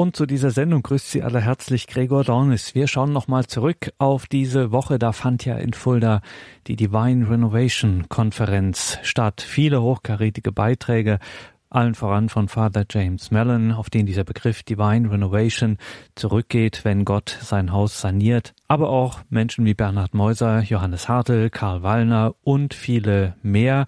Und zu dieser Sendung grüßt Sie alle herzlich Gregor Dornis. Wir schauen nochmal zurück auf diese Woche. Da fand ja in Fulda die Divine Renovation Konferenz statt. Viele hochkarätige Beiträge allen voran von Father James Mellon, auf den dieser Begriff Divine Renovation zurückgeht, wenn Gott sein Haus saniert, aber auch Menschen wie Bernhard Meuser, Johannes Hartl, Karl Wallner und viele mehr.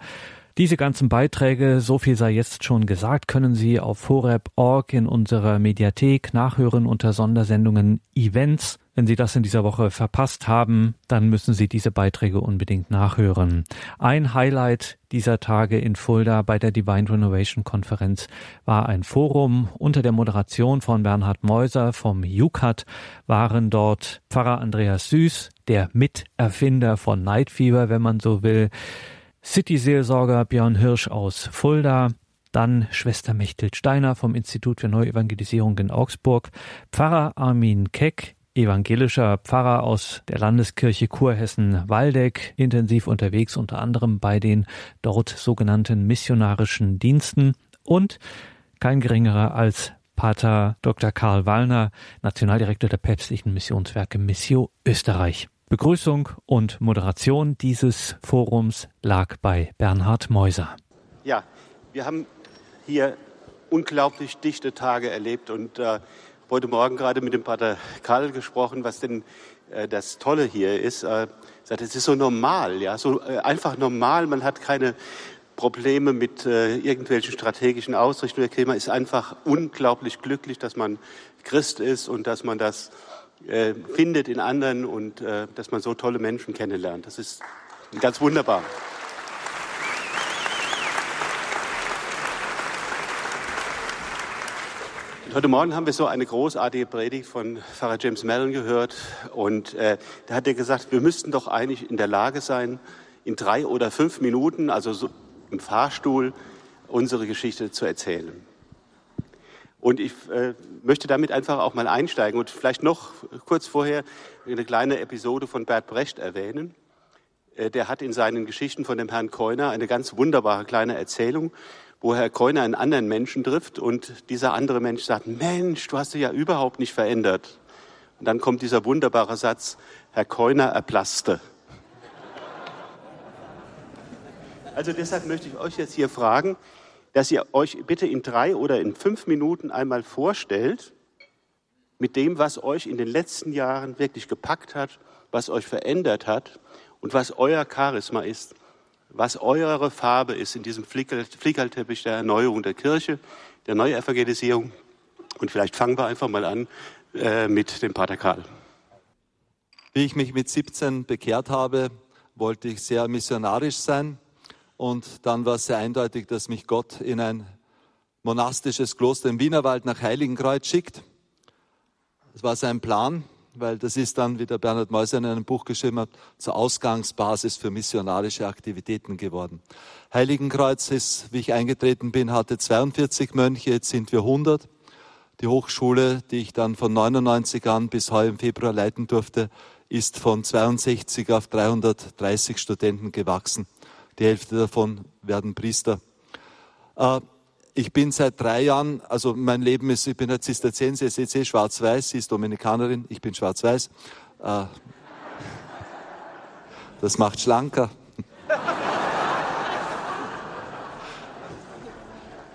Diese ganzen Beiträge, so viel sei jetzt schon gesagt, können Sie auf horeb.org in unserer Mediathek nachhören unter Sondersendungen Events. Wenn Sie das in dieser Woche verpasst haben, dann müssen Sie diese Beiträge unbedingt nachhören. Ein Highlight dieser Tage in Fulda bei der Divine Renovation Konferenz war ein Forum unter der Moderation von Bernhard Meuser vom UCAT waren dort Pfarrer Andreas Süß, der Miterfinder von Night Fever, wenn man so will, City-Seelsorger Björn Hirsch aus Fulda, dann Schwester Mechthild Steiner vom Institut für Neuevangelisierung in Augsburg, Pfarrer Armin Keck, evangelischer Pfarrer aus der Landeskirche Kurhessen-Waldeck, intensiv unterwegs unter anderem bei den dort sogenannten missionarischen Diensten und kein geringerer als Pater Dr. Karl Wallner, Nationaldirektor der päpstlichen Missionswerke Missio Österreich. Begrüßung und Moderation dieses Forums lag bei Bernhard Meuser. Ja, wir haben hier unglaublich dichte Tage erlebt und äh, heute Morgen gerade mit dem Pater Karl gesprochen, was denn äh, das Tolle hier ist. Äh, sagt, es ist so normal, ja, so äh, einfach normal. Man hat keine Probleme mit äh, irgendwelchen strategischen Ausrichtungen. Man ist einfach unglaublich glücklich, dass man Christ ist und dass man das äh, findet in anderen und äh, dass man so tolle Menschen kennenlernt. Das ist ganz wunderbar. Heute Morgen haben wir so eine großartige Predigt von Pfarrer James Mellon gehört und äh, da hat er gesagt, wir müssten doch eigentlich in der Lage sein, in drei oder fünf Minuten, also so im Fahrstuhl, unsere Geschichte zu erzählen. Und ich äh, möchte damit einfach auch mal einsteigen und vielleicht noch kurz vorher eine kleine Episode von Bert Brecht erwähnen. Äh, der hat in seinen Geschichten von dem Herrn Keuner eine ganz wunderbare kleine Erzählung, wo Herr Keuner einen anderen Menschen trifft und dieser andere Mensch sagt, Mensch, du hast dich ja überhaupt nicht verändert. Und dann kommt dieser wunderbare Satz, Herr Keuner erblasste. Also deshalb möchte ich euch jetzt hier fragen, dass ihr euch bitte in drei oder in fünf Minuten einmal vorstellt, mit dem, was euch in den letzten Jahren wirklich gepackt hat, was euch verändert hat und was euer Charisma ist, was eure Farbe ist in diesem Flickerlteppich der Erneuerung der Kirche, der Neuevangelisierung. Und vielleicht fangen wir einfach mal an äh, mit dem Pater Karl. Wie ich mich mit 17 bekehrt habe, wollte ich sehr missionarisch sein. Und dann war es sehr eindeutig, dass mich Gott in ein monastisches Kloster im Wienerwald nach Heiligenkreuz schickt. Das war sein Plan, weil das ist dann, wie der Bernhard Meuser in einem Buch geschrieben hat, zur Ausgangsbasis für missionarische Aktivitäten geworden. Heiligenkreuz ist, wie ich eingetreten bin, hatte 42 Mönche, jetzt sind wir 100. Die Hochschule, die ich dann von 99 an bis heuer im Februar leiten durfte, ist von 62 auf 330 Studenten gewachsen. Die Hälfte davon werden Priester. Äh, ich bin seit drei Jahren, also mein Leben ist, ich bin ein Zisterzienser, SEC, schwarz-weiß, sie ist Dominikanerin, ich bin schwarz-weiß. Äh, das macht schlanker.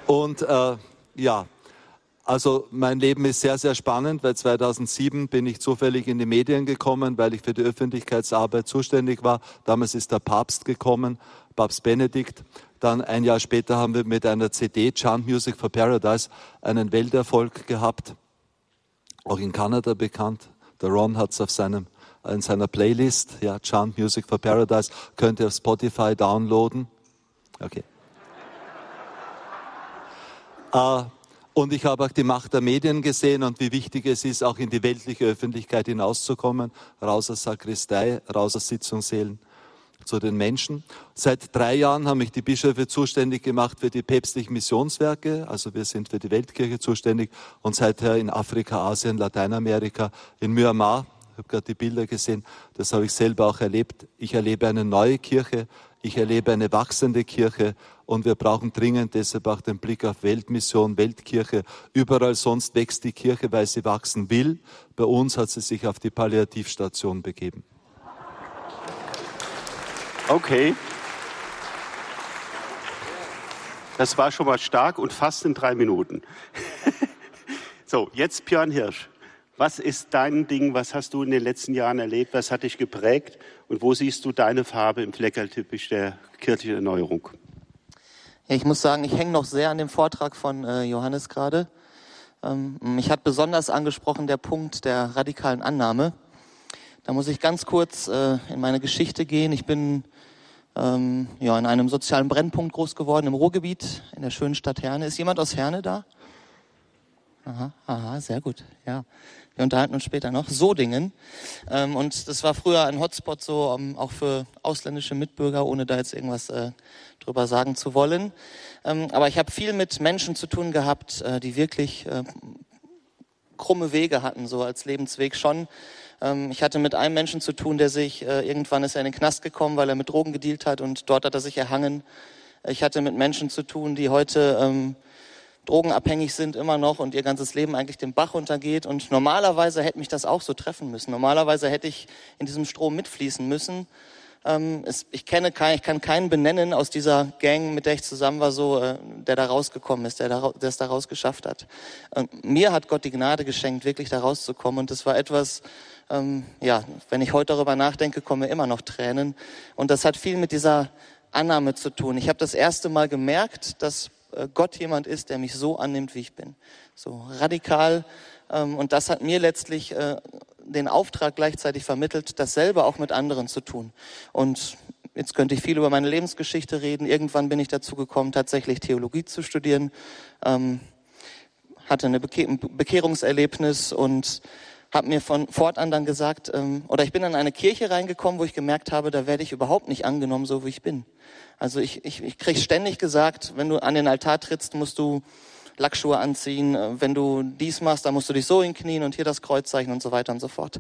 Und äh, ja, also mein Leben ist sehr, sehr spannend, weil 2007 bin ich zufällig in die Medien gekommen, weil ich für die Öffentlichkeitsarbeit zuständig war. Damals ist der Papst gekommen, Papst Benedikt. Dann ein Jahr später haben wir mit einer CD, Chant Music for Paradise, einen Welterfolg gehabt. Auch in Kanada bekannt. Der Ron hat es auf seinem, in seiner Playlist, ja, Chant Music for Paradise, könnt ihr auf Spotify downloaden. Okay. Uh, und ich habe auch die Macht der Medien gesehen und wie wichtig es ist, auch in die weltliche Öffentlichkeit hinauszukommen, raus aus Sakristei, raus aus Sitzungssälen zu den Menschen. Seit drei Jahren haben mich die Bischöfe zuständig gemacht für die päpstlichen Missionswerke. Also wir sind für die Weltkirche zuständig und seither in Afrika, Asien, Lateinamerika, in Myanmar. Ich habe gerade die Bilder gesehen, das habe ich selber auch erlebt. Ich erlebe eine neue Kirche Ich erlebe eine wachsende Kirche und wir brauchen dringend deshalb auch den Blick auf Weltmission, Weltkirche. Überall sonst wächst die Kirche, weil sie wachsen will. Bei uns hat sie sich auf die Palliativstation begeben. Okay. Das war schon mal stark und fast in drei Minuten. so, jetzt Björn Hirsch. Was ist dein Ding? Was hast du in den letzten Jahren erlebt? Was hat dich geprägt? Und wo siehst du deine Farbe im Fleckerlteppich der kirchlichen Erneuerung? Ja, ich muss sagen, ich hänge noch sehr an dem Vortrag von äh, Johannes gerade. Ähm, mich hat besonders angesprochen der Punkt der radikalen Annahme. Da muss ich ganz kurz äh, in meine Geschichte gehen. Ich bin ähm, ja, in einem sozialen Brennpunkt groß geworden, im Ruhrgebiet, in der schönen Stadt Herne. Ist jemand aus Herne da? Aha, aha, sehr gut. Ja, wir unterhalten uns später noch. Sodingen. Ähm, und das war früher ein Hotspot so um, ähm, auch für ausländische Mitbürger, ohne da jetzt irgendwas äh, drüber sagen zu wollen. Ähm, aber ich habe viel mit Menschen zu tun gehabt, äh, die wirklich äh, krumme Wege hatten, so als Lebensweg schon. Ähm, ich hatte mit einem Menschen zu tun, der sich, äh, irgendwann ist er in den Knast gekommen, weil er mit Drogen gedealt hat und dort hat er sich erhangen. Ich hatte mit Menschen zu tun, die heute ähm, drogenabhängig sind immer noch und ihr ganzes Leben eigentlich den Bach untergeht. Und normalerweise hätte mich das auch so treffen müssen. Normalerweise hätte ich in diesem Strom mitfließen müssen. Ähm, es, ich kenne keinen, ich kann keinen benennen aus dieser Gang, mit der ich zusammen war, so, äh, der da rausgekommen ist, der, da, es da rausgeschafft hat. Und mir hat Gott die Gnade geschenkt, wirklich da rauszukommen. Und das war etwas, ähm, ja, wenn ich heute darüber nachdenke, kommen mir immer noch Tränen. Und das hat viel mit dieser Annahme zu tun. Ich habe das erste Mal gemerkt, dass Gott jemand ist, der mich so annimmt, wie ich bin. So radikal. Ähm, und das hat mir letztlich äh, den Auftrag gleichzeitig vermittelt, dasselbe auch mit anderen zu tun. Und jetzt könnte ich viel über meine Lebensgeschichte reden. Irgendwann bin ich dazu gekommen, tatsächlich Theologie zu studieren. Ähm, hatte eine Bekehrungserlebnis und habe mir von fortan dann gesagt, ähm, oder ich bin in eine Kirche reingekommen, wo ich gemerkt habe, da werde ich überhaupt nicht angenommen, so wie ich bin. Also ich, ich, ich kriege ständig gesagt, wenn du an den Altar trittst, musst du Lackschuhe anziehen. Äh, wenn du dies machst, dann musst du dich so hinknien und hier das Kreuzzeichen und so weiter und so fort.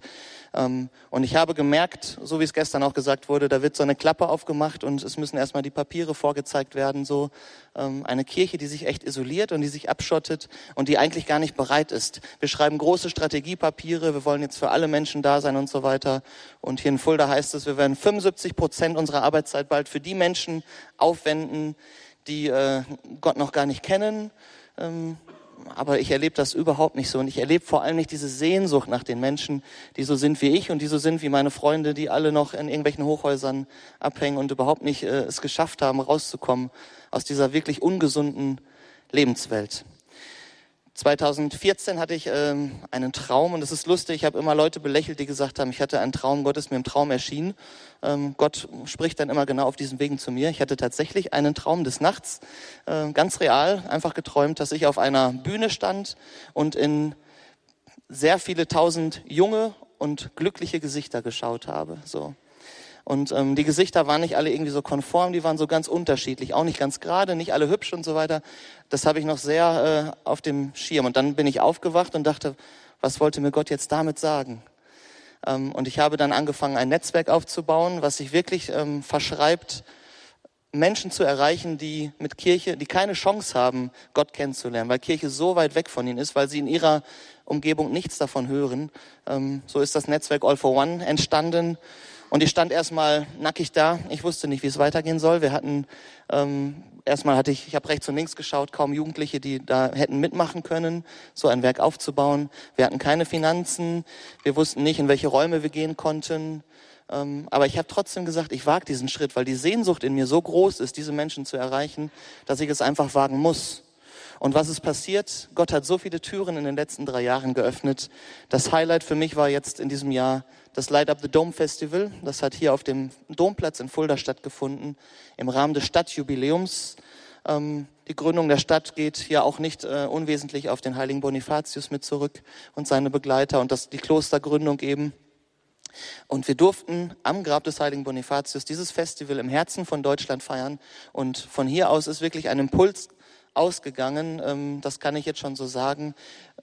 Ähm, und ich habe gemerkt, so wie es gestern auch gesagt wurde, da wird so eine Klappe aufgemacht und es müssen erstmal die Papiere vorgezeigt werden. So ähm, eine Kirche, die sich echt isoliert und die sich abschottet und die eigentlich gar nicht bereit ist. Wir schreiben große Strategiepapiere, wir wollen jetzt für alle Menschen da sein und so weiter. Und hier in Fulda heißt es, wir werden 75 Prozent unserer Arbeitszeit bald für die Menschen aufwenden, die äh, Gott noch gar nicht kennen ähm, aber ich erlebe das überhaupt nicht so. Und ich erlebe vor allem nicht diese Sehnsucht nach den Menschen, die so sind wie ich und die so sind wie meine Freunde, die alle noch in irgendwelchen Hochhäusern abhängen und überhaupt nicht äh, es geschafft haben, rauszukommen aus dieser wirklich ungesunden Lebenswelt. 2014 hatte ich ähm, einen Traum und es ist lustig, ich habe immer Leute belächelt, die gesagt haben, ich hatte einen Traum, Gott ist mir im Traum erschienen. Ähm, Gott spricht dann immer genau auf diesen Wegen zu mir. Ich hatte tatsächlich einen Traum des Nachts, äh, ganz real, einfach geträumt, dass ich auf einer Bühne stand und in sehr viele tausend junge und glückliche Gesichter geschaut habe. So. Und ähm, die Gesichter waren nicht alle irgendwie so konform, die waren so ganz unterschiedlich, auch nicht ganz gerade, nicht alle hübsch und so weiter. Das habe ich noch sehr äh, auf dem Schirm. Und dann bin ich aufgewacht und dachte, was wollte mir Gott jetzt damit sagen? Ähm, und ich habe dann angefangen, ein Netzwerk aufzubauen, was sich wirklich ähm, verschreibt, Menschen zu erreichen, die mit Kirche, die keine Chance haben, Gott kennenzulernen, weil Kirche so weit weg von ihnen ist, weil sie in ihrer Umgebung nichts davon hören. Ähm, so ist das Netzwerk All for One entstanden. Und ich stand erstmal nackig da. Ich wusste nicht, wie es weitergehen soll. Wir hatten ähm, erstmal hatte ich, ich habe rechts und links geschaut, kaum Jugendliche, die da hätten mitmachen können, so ein Werk aufzubauen. Wir hatten keine Finanzen. Wir wussten nicht, in welche Räume wir gehen konnten. Ähm, aber ich habe trotzdem gesagt, ich wage diesen Schritt, weil die Sehnsucht in mir so groß ist, diese Menschen zu erreichen, dass ich es einfach wagen muss. Und was ist passiert? Gott hat so viele Türen in den letzten drei Jahren geöffnet. Das Highlight für mich war jetzt in diesem Jahr das Light Up the Dome Festival. Das hat hier auf dem Domplatz in Fulda stattgefunden, im Rahmen des Stadtjubiläums. Ähm, die Gründung der Stadt geht hier auch nicht äh, unwesentlich auf den heiligen Bonifatius mit zurück und seine Begleiter und das, die Klostergründung eben. Und wir durften am Grab des heiligen Bonifatius dieses Festival im Herzen von Deutschland feiern. Und von hier aus ist wirklich ein Impuls ausgegangen, ähm, das kann ich jetzt schon so sagen,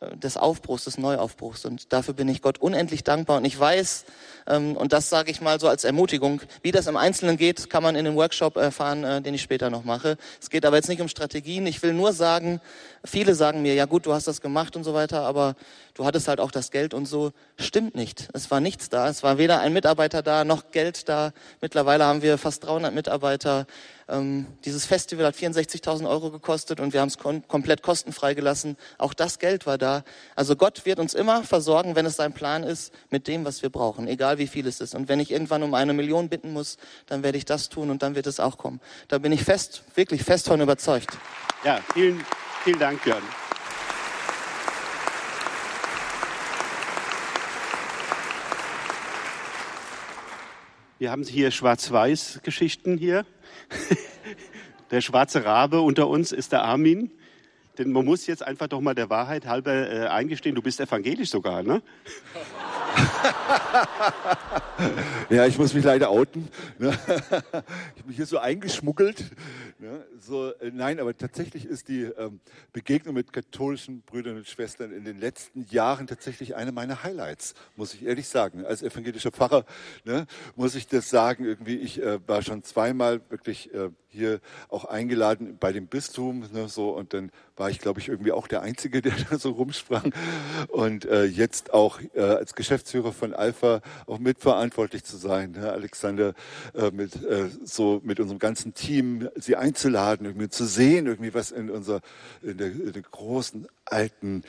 des Aufbruchs, des Neuaufbruchs. Und dafür bin ich Gott unendlich dankbar. Und ich weiß, ähm, und das sage ich mal so als Ermutigung, wie das im Einzelnen geht, kann man in dem Workshop erfahren, äh, den ich später noch mache. Es geht aber jetzt nicht um Strategien. Ich will nur sagen, viele sagen mir, ja gut, du hast das gemacht und so weiter, aber du hattest halt auch das Geld und so. Stimmt nicht. Es war nichts da. Es war weder ein Mitarbeiter da, noch Geld da. Mittlerweile haben wir fast 300 Mitarbeiter. Ähm, dieses Festival hat 64.000 Euro gekostet und wir haben es kom komplett kostenfrei gelassen. Auch das Geld war da. Also Gott wird uns immer versorgen, wenn es sein Plan ist, mit dem, was wir brauchen, egal wie viel es ist. Und wenn ich irgendwann um eine Million bitten muss, dann werde ich das tun und dann wird es auch kommen. Da bin ich fest, wirklich fest von überzeugt. Ja, vielen, vielen Dank, Björn. Wir haben hier Schwarz-Weiß-Geschichten hier. Der schwarze Rabe unter uns ist der Armin. Denn man muss jetzt einfach doch mal der Wahrheit halber äh, eingestehen, du bist evangelisch sogar, ne? ja, ich muss mich leider outen. Ne? Ich bin hier so eingeschmuggelt. Ne? So, äh, nein, aber tatsächlich ist die ähm, Begegnung mit katholischen Brüdern und Schwestern in den letzten Jahren tatsächlich eine meiner Highlights, muss ich ehrlich sagen. Als evangelischer Pfarrer ne, muss ich das sagen. Irgendwie, ich äh, war schon zweimal wirklich äh, hier auch eingeladen bei dem Bistum, ne, so und dann war ich, glaube ich, irgendwie auch der Einzige, der da so rumsprang. Und äh, jetzt auch äh, als Geschäftsführer von Alpha auch mitverantwortlich zu sein, ne? Alexander, äh, mit äh, so mit unserem ganzen Team sie einzuladen, irgendwie zu sehen, irgendwie was in unserer in der, in der großen alten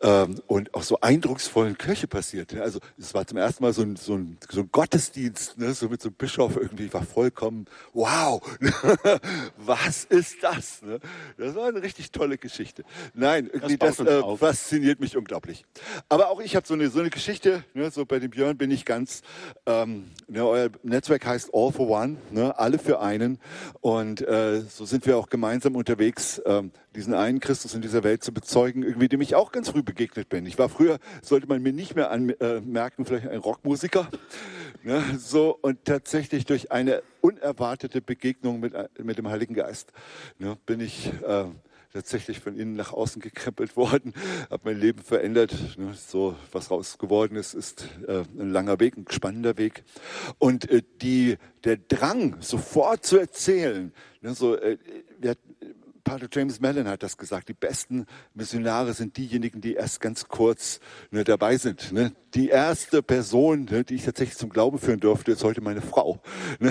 ähm, und auch so eindrucksvollen Kirche passiert. Ne? Also es war zum ersten Mal so ein, so ein, so ein Gottesdienst, ne? so mit so einem Bischof irgendwie, war vollkommen, wow, was ist das? Ne? Das war eine richtig tolle Geschichte. Nein, irgendwie das, das äh, fasziniert mich unglaublich. Aber auch ich habe so eine, so eine Geschichte, ne? so bei dem Björn bin ich ganz, ähm, ne? euer Netzwerk heißt All for One, ne? alle für einen und äh, so sind wir auch gemeinsam unterwegs, ähm, diesen einen Christus in dieser Welt zu bezeugen, irgendwie dem ich auch ganz früh begegnet bin. Ich war früher, sollte man mir nicht mehr anmerken, äh, vielleicht ein Rockmusiker. Ne, so, und tatsächlich durch eine unerwartete Begegnung mit, mit dem Heiligen Geist ne, bin ich äh, tatsächlich von innen nach außen gekrempelt worden, habe mein Leben verändert. Ne, so was raus geworden ist, ist äh, ein langer Weg, ein spannender Weg. Und äh, die, der Drang, sofort zu erzählen, ne, so, äh, wir, Pater James Mellon hat das gesagt. Die besten Missionare sind diejenigen, die erst ganz kurz ne, dabei sind. Ne? Die erste Person, ne, die ich tatsächlich zum Glauben führen durfte, ist heute meine Frau. Ne?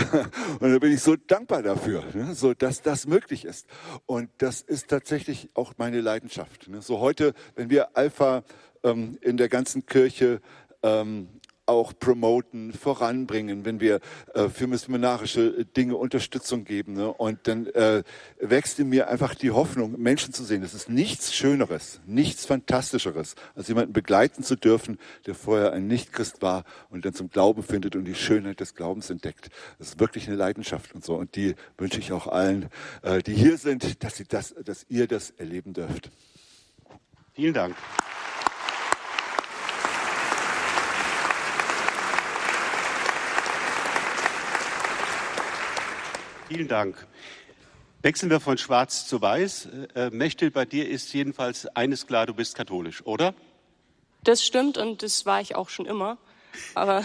Und da bin ich so dankbar dafür, ne? so dass das möglich ist. Und das ist tatsächlich auch meine Leidenschaft. Ne? So heute, wenn wir Alpha ähm, in der ganzen Kirche ähm, auch promoten, voranbringen, wenn wir äh, für missionarische Dinge Unterstützung geben. Ne? Und dann äh, wächst in mir einfach die Hoffnung, Menschen zu sehen. Es ist nichts Schöneres, nichts Fantastischeres, als jemanden begleiten zu dürfen, der vorher ein Nichtchrist war und dann zum Glauben findet und die Schönheit des Glaubens entdeckt. Das ist wirklich eine Leidenschaft und so. Und die wünsche ich auch allen, äh, die hier sind, dass, sie das, dass ihr das erleben dürft. Vielen Dank. Vielen Dank. Wechseln wir von schwarz zu weiß. Äh, Mechtel, bei dir ist jedenfalls eines klar, du bist katholisch, oder? Das stimmt und das war ich auch schon immer. Aber,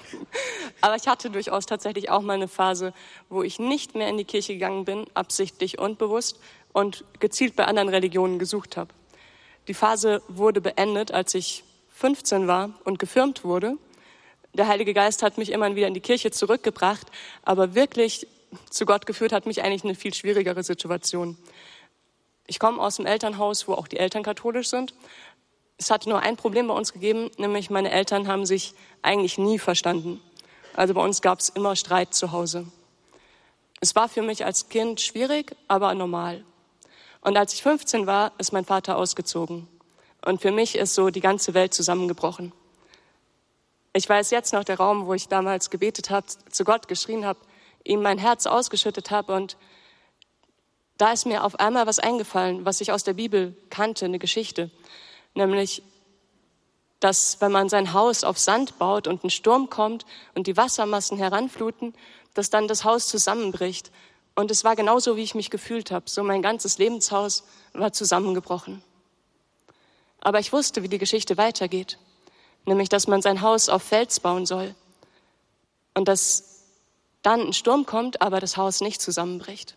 aber ich hatte durchaus tatsächlich auch mal eine Phase, wo ich nicht mehr in die Kirche gegangen bin, absichtlich und bewusst, und gezielt bei anderen Religionen gesucht habe. Die Phase wurde beendet, als ich 15 war und gefirmt wurde. Der Heilige Geist hat mich immer wieder in die Kirche zurückgebracht, aber wirklich zu Gott geführt hat mich eigentlich eine viel schwierigere Situation. Ich komme aus einem Elternhaus, wo auch die Eltern katholisch sind. Es hatte nur ein Problem bei uns gegeben, nämlich meine Eltern haben sich eigentlich nie verstanden. Also bei uns gab es immer Streit zu Hause. Es war für mich als Kind schwierig, aber normal. Und als ich 15 war, ist mein Vater ausgezogen. Und für mich ist so die ganze Welt zusammengebrochen. Ich weiß jetzt noch der Raum, wo ich damals gebetet habe, zu Gott geschrien habe, ihm mein Herz ausgeschüttet habe und da ist mir auf einmal was eingefallen, was ich aus der Bibel kannte, eine Geschichte, nämlich, dass wenn man sein Haus auf Sand baut und ein Sturm kommt und die Wassermassen heranfluten, dass dann das Haus zusammenbricht Und es war genauso, wie ich mich gefühlt habe. So mein ganzes Lebenshaus war zusammengebrochen. Aber ich wusste, wie die Geschichte weitergeht. Nämlich, dass man sein Haus auf Fels bauen soll. Und dass dann ein Sturm kommt, aber das Haus nicht zusammenbricht.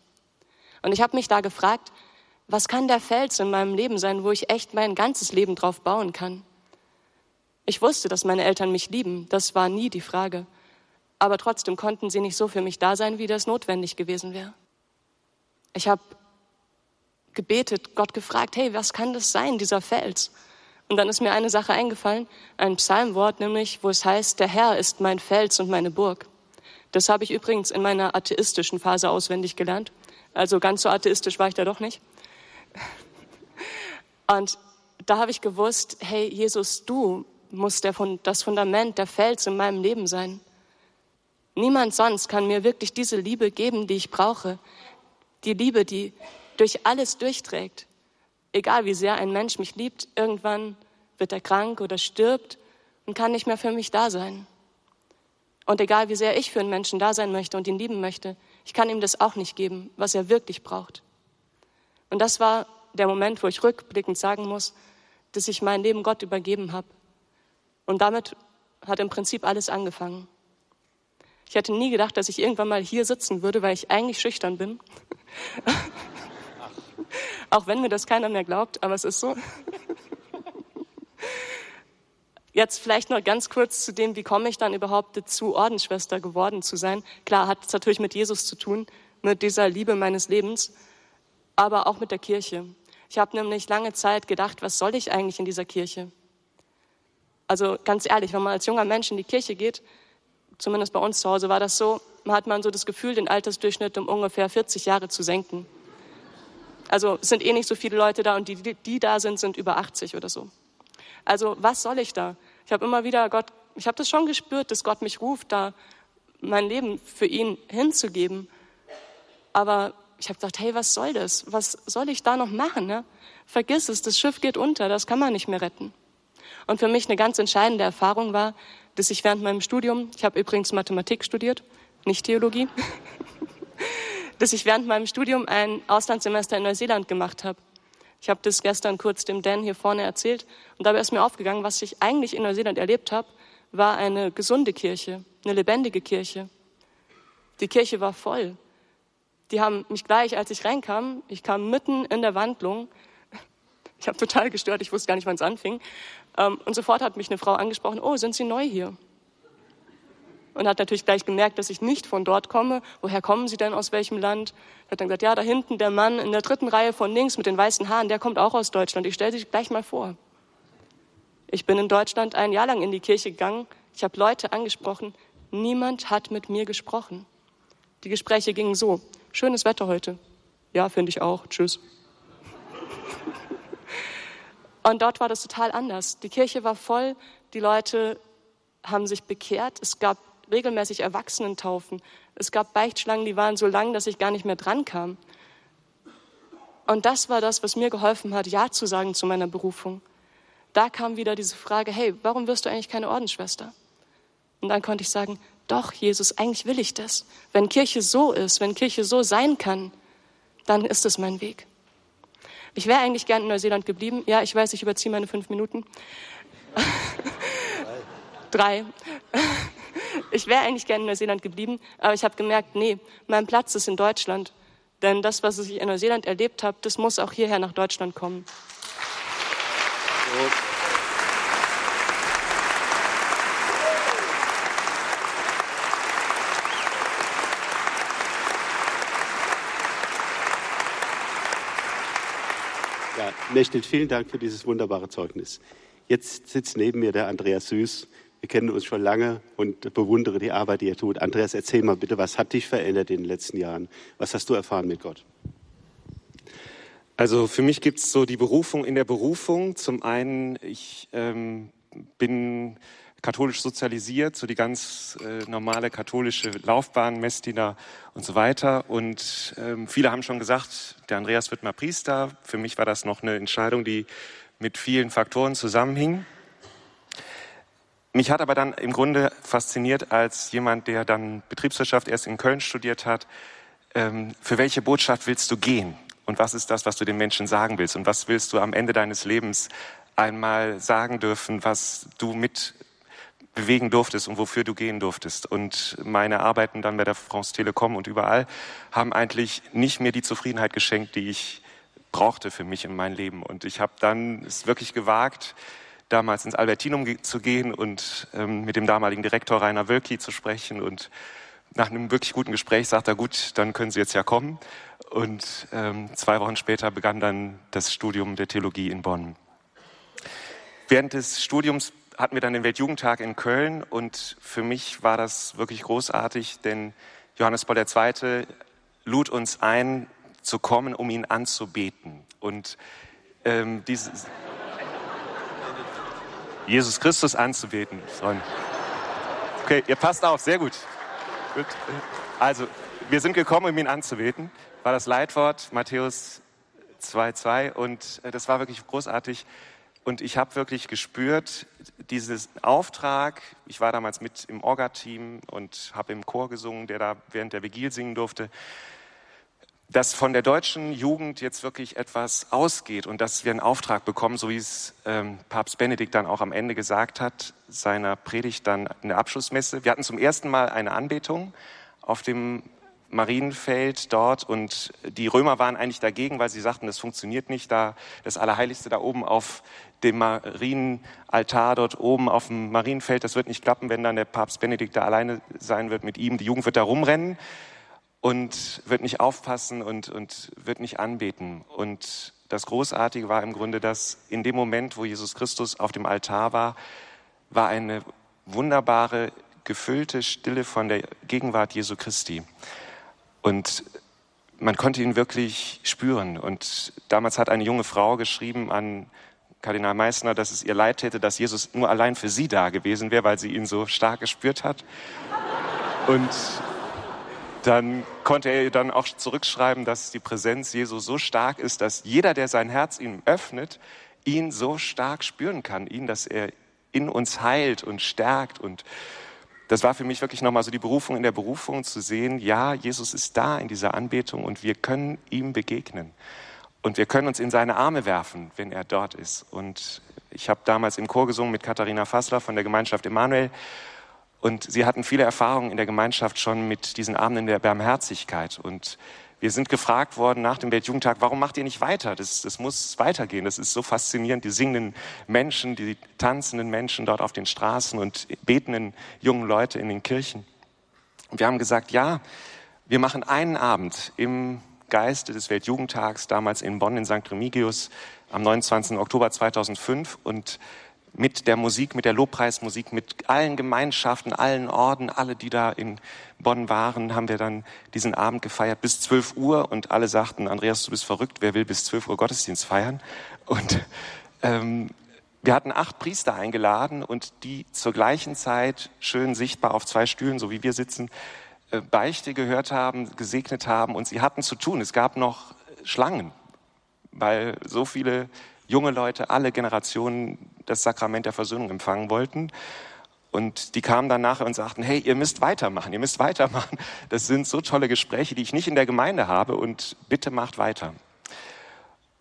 Und ich habe mich da gefragt, was kann der Fels in meinem Leben sein, wo ich echt mein ganzes Leben drauf bauen kann? Ich wusste, dass meine Eltern mich lieben. Das war nie die Frage. Aber trotzdem konnten sie nicht so für mich da sein, wie das notwendig gewesen wäre. Ich habe gebetet, Gott gefragt, hey, was kann das sein, dieser Fels? Und dann ist mir eine Sache eingefallen, ein Psalmwort nämlich, wo es heißt, der Herr ist mein Fels und meine Burg. Das habe ich übrigens in meiner atheistischen Phase auswendig gelernt. Also ganz so atheistisch war ich da doch nicht. Und da habe ich gewusst, hey Jesus, du musst der, das Fundament, der Fels in meinem Leben sein. Niemand sonst kann mir wirklich diese Liebe geben, die ich brauche. Die Liebe, die durch alles durchträgt. Egal wie sehr ein Mensch mich liebt, irgendwann wird er krank oder stirbt und kann nicht mehr für mich da sein. Und egal wie sehr ich für einen Menschen da sein möchte und ihn lieben möchte, ich kann ihm das auch nicht geben, was er wirklich braucht. Und das war der Moment, wo ich rückblickend sagen muss, dass ich mein Leben Gott übergeben habe. Und damit hat im Prinzip alles angefangen. Ich hätte nie gedacht, dass ich irgendwann mal hier sitzen würde, weil ich eigentlich schüchtern bin. Auch wenn mir das keiner mehr glaubt, aber es ist so. Jetzt vielleicht noch ganz kurz zu dem, wie komme ich dann überhaupt dazu, Ordensschwester geworden zu sein. Klar, hat es natürlich mit Jesus zu tun, mit dieser Liebe meines Lebens, aber auch mit der Kirche. Ich habe nämlich lange Zeit gedacht, was soll ich eigentlich in dieser Kirche? Also ganz ehrlich, wenn man als junger Mensch in die Kirche geht, zumindest bei uns zu Hause war das so, hat man so das Gefühl, den Altersdurchschnitt um ungefähr 40 Jahre zu senken. Also es sind eh nicht so viele Leute da und die, die, da sind, sind über 80 oder so. Also was soll ich da? Ich habe immer wieder Gott, ich habe das schon gespürt, dass Gott mich ruft, da mein Leben für ihn hinzugeben. Aber ich habe gedacht, hey, was soll das? Was soll ich da noch machen? Ne? Vergiss es, das Schiff geht unter, das kann man nicht mehr retten. Und für mich eine ganz entscheidende Erfahrung war, dass ich während meinem Studium, ich habe übrigens Mathematik studiert, nicht Theologie, dass ich während meinem Studium ein Auslandssemester in Neuseeland gemacht habe. Ich habe das gestern kurz dem Dan hier vorne erzählt und dabei ist mir aufgegangen, was ich eigentlich in Neuseeland erlebt habe, war eine gesunde Kirche, eine lebendige Kirche. Die Kirche war voll. Die haben mich gleich, als ich reinkam, ich kam mitten in der Wandlung, ich habe total gestört, ich wusste gar nicht, wann es anfing, ähm, und sofort hat mich eine Frau angesprochen, oh, sind Sie neu hier? Und hat natürlich gleich gemerkt, dass ich nicht von dort komme. Woher kommen Sie denn, aus welchem Land? Hat dann gesagt, ja, da hinten der Mann in der dritten Reihe von links mit den weißen Haaren, der kommt auch aus Deutschland. Ich stelle sich gleich mal vor. Ich bin in Deutschland ein Jahr lang in die Kirche gegangen. Ich habe Leute angesprochen. Niemand hat mit mir gesprochen. Die Gespräche gingen so. Schönes Wetter heute. Ja, finde ich auch. Tschüss. Und dort war das total anders. Die Kirche war voll, die Leute haben sich bekehrt, es gab regelmäßig Erwachsenentaufen, es gab Beichtschlangen, die waren so lang, dass ich gar nicht mehr dran kam. Und das war das, was mir geholfen hat, Ja zu sagen zu meiner Berufung. Da kam wieder diese Frage, hey, warum wirst du eigentlich keine Ordensschwester? Und dann konnte ich sagen, doch, Jesus, eigentlich will ich das. Wenn Kirche so ist, wenn Kirche so sein kann, dann ist es mein Weg. Ich wäre eigentlich gern in Neuseeland geblieben. Ja, ich weiß, ich überziehe meine fünf Minuten. Drei. Ich wäre eigentlich gern in Neuseeland geblieben, aber ich habe gemerkt, nee, mein Platz ist in Deutschland. Denn das, was ich in Neuseeland erlebt habe, das muss auch hierher nach Deutschland kommen. So. Mechtel, vielen Dank für dieses wunderbare Zeugnis. Jetzt sitzt neben mir der Andreas Süß. Wir kennen uns schon lange und bewundere die Arbeit, die er tut. Andreas, erzähl mal bitte, was hat dich verändert in den letzten Jahren? Was hast du erfahren mit Gott? Also für mich gibt es so die Berufung in der Berufung. Zum einen, ich ähm, bin katholisch sozialisiert, so die ganz äh, normale katholische Laufbahn, Messdiener und so weiter. Und ähm, viele haben schon gesagt, der Andreas wird mal Priester. Für mich war das noch eine Entscheidung, die mit vielen Faktoren zusammenhing. Mich hat aber dann im Grunde fasziniert als jemand, der dann Betriebswirtschaft erst in Köln studiert hat, ähm, für welche Botschaft willst du gehen? Und was ist das, was du den Menschen sagen willst? Und was willst du am Ende deines Lebens einmal sagen dürfen, was du mit bewegen durftest und wofür du gehen durftest. Und meine Arbeiten dann bei der France Telekom und überall haben eigentlich nicht mehr die Zufriedenheit geschenkt, die ich brauchte für mich in mein Leben. Und ich habe dann es wirklich gewagt, damals ins Albertinum zu gehen und ähm, mit dem damaligen Direktor Rainer Wölki zu sprechen. Und nach einem wirklich guten Gespräch sagt er, gut, dann können Sie jetzt ja kommen. Und ähm, zwei Wochen später begann dann das Studium der Theologie in Bonn. Während des Studiums hatten wir dann den Weltjugendtag in Köln und für mich war das wirklich großartig, denn Johannes Paul II. lud uns ein, zu kommen, um ihn anzubeten. Und ähm, dieses Jesus Christus anzubeten. Okay, ihr passt auf, sehr gut. gut. Also, wir sind gekommen, um ihn anzubeten. War das Leitwort Matthäus 2,2 und äh, das war wirklich großartig. Und ich habe wirklich gespürt, diesen Auftrag, ich war damals mit im Orga-Team und habe im Chor gesungen, der da während der Vigil singen durfte, dass von der deutschen Jugend jetzt wirklich etwas ausgeht und dass wir einen Auftrag bekommen, so wie es ähm, Papst Benedikt dann auch am Ende gesagt hat, seiner Predigt dann in der Abschlussmesse. Wir hatten zum ersten Mal eine Anbetung auf dem Marienfeld dort und die Römer waren eigentlich dagegen, weil sie sagten, das funktioniert nicht, da das Allerheiligste da oben auf dem Marienaltar dort oben auf dem Marienfeld, das wird nicht klappen, wenn dann der Papst Benedikt da alleine sein wird mit ihm. Die Jugend wird da rumrennen und wird nicht aufpassen und, und wird nicht anbeten. Und das Großartige war im Grunde, dass in dem Moment, wo Jesus Christus auf dem Altar war, war eine wunderbare, gefüllte Stille von der Gegenwart Jesu Christi. Und man konnte ihn wirklich spüren. Und damals hat eine junge Frau geschrieben an Kardinal Meissner, dass es ihr leid täte, dass Jesus nur allein für sie da gewesen wäre, weil sie ihn so stark gespürt hat. Und dann konnte er dann auch zurückschreiben, dass die Präsenz Jesu so stark ist, dass jeder, der sein Herz ihm öffnet, ihn so stark spüren kann, ihn, dass er in uns heilt und stärkt. Und das war für mich wirklich nochmal so die Berufung in der Berufung zu sehen, ja, Jesus ist da in dieser Anbetung und wir können ihm begegnen. Und wir können uns in seine Arme werfen, wenn er dort ist. Und ich habe damals im Chor gesungen mit Katharina Fassler von der Gemeinschaft Emanuel. Und sie hatten viele Erfahrungen in der Gemeinschaft schon mit diesen Abenden der Barmherzigkeit. Und wir sind gefragt worden nach dem Weltjugendtag, warum macht ihr nicht weiter? Das, das muss weitergehen. Das ist so faszinierend. Die singenden Menschen, die tanzenden Menschen dort auf den Straßen und betenden jungen Leute in den Kirchen. Und wir haben gesagt, ja, wir machen einen Abend im Geiste des Weltjugendtags, damals in Bonn in St. Remigius am 29. Oktober 2005. Und mit der Musik, mit der Lobpreismusik, mit allen Gemeinschaften, allen Orden, alle, die da in Bonn waren, haben wir dann diesen Abend gefeiert bis 12 Uhr und alle sagten, Andreas, du bist verrückt, wer will bis 12 Uhr Gottesdienst feiern? Und ähm, wir hatten acht Priester eingeladen und die zur gleichen Zeit schön sichtbar auf zwei Stühlen, so wie wir sitzen, äh, Beichte gehört haben, gesegnet haben und sie hatten zu tun. Es gab noch Schlangen, weil so viele junge Leute, alle Generationen das Sakrament der Versöhnung empfangen wollten. Und die kamen dann nachher und sagten, hey, ihr müsst weitermachen, ihr müsst weitermachen. Das sind so tolle Gespräche, die ich nicht in der Gemeinde habe und bitte macht weiter.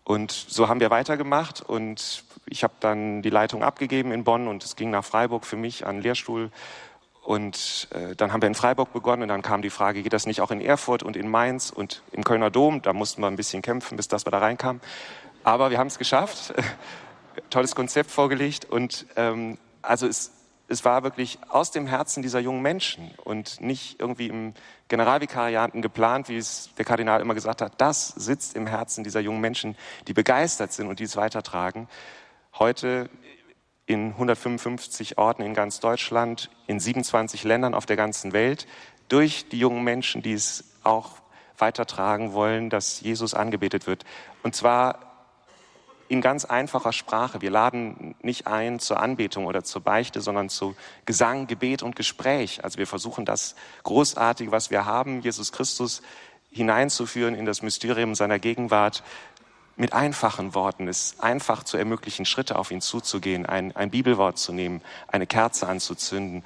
Und so haben wir weitergemacht und ich habe dann die Leitung abgegeben in Bonn und es ging nach Freiburg für mich an den Lehrstuhl. Und äh, dann haben wir in Freiburg begonnen und dann kam die Frage, geht das nicht auch in Erfurt und in Mainz und im Kölner Dom? Da mussten wir ein bisschen kämpfen, bis das wir da reinkamen. Aber wir haben es geschafft. Tolles Konzept vorgelegt. Und ähm, also es, es war wirklich aus dem Herzen dieser jungen Menschen und nicht irgendwie im Generalvikariaten geplant, wie es der Kardinal immer gesagt hat. Das sitzt im Herzen dieser jungen Menschen, die begeistert sind und die es weitertragen. Heute in 155 Orten in ganz Deutschland, in 27 Ländern auf der ganzen Welt, durch die jungen Menschen, die es auch weitertragen wollen, dass Jesus angebetet wird. Und zwar in ganz einfacher Sprache. Wir laden nicht ein zur Anbetung oder zur Beichte, sondern zu Gesang, Gebet und Gespräch. Also wir versuchen das Großartige, was wir haben, Jesus Christus hineinzuführen in das Mysterium seiner Gegenwart mit einfachen Worten, es einfach zu ermöglichen, Schritte auf ihn zuzugehen, ein, ein Bibelwort zu nehmen, eine Kerze anzuzünden,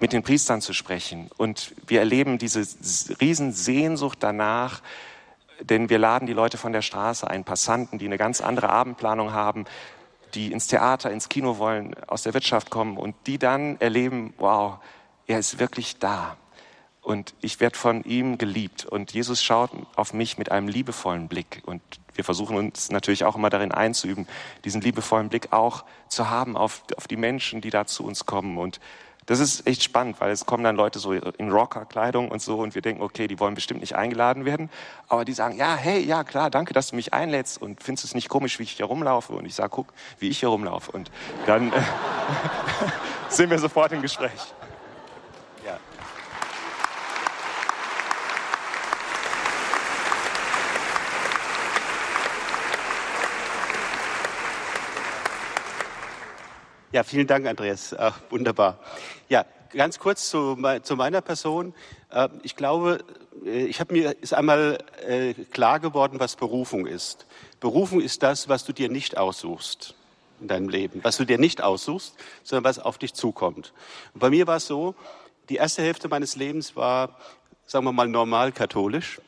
mit den Priestern zu sprechen. Und wir erleben diese Riesensehnsucht danach, denn wir laden die Leute von der Straße ein, Passanten, die eine ganz andere Abendplanung haben, die ins Theater, ins Kino wollen, aus der Wirtschaft kommen und die dann erleben, wow, er ist wirklich da. Und ich werde von ihm geliebt. Und Jesus schaut auf mich mit einem liebevollen Blick. Und wir versuchen uns natürlich auch immer darin einzuüben, diesen liebevollen Blick auch zu haben auf, auf die Menschen, die da zu uns kommen. Und das ist echt spannend, weil es kommen dann Leute so in Rockerkleidung und so und wir denken, okay, die wollen bestimmt nicht eingeladen werden. Aber die sagen, ja, hey, ja klar, danke, dass du mich einlädst und findest es nicht komisch, wie ich hier rumlaufe. Und ich sage, guck, wie ich hier rumlaufe. Und dann äh, sind wir sofort im Gespräch. Ja, vielen Dank, Andreas. Ach, wunderbar. Ja, ganz kurz zu, zu meiner Person. Äh, ich glaube, äh, ich habe mir ist einmal äh, klar geworden, was Berufung ist. Berufung ist das, was du dir nicht aussuchst in deinem Leben, was du dir nicht aussuchst, sondern was auf dich zukommt. Und bei mir war es so, die erste Hälfte meines Lebens war, sagen wir mal, normal katholisch.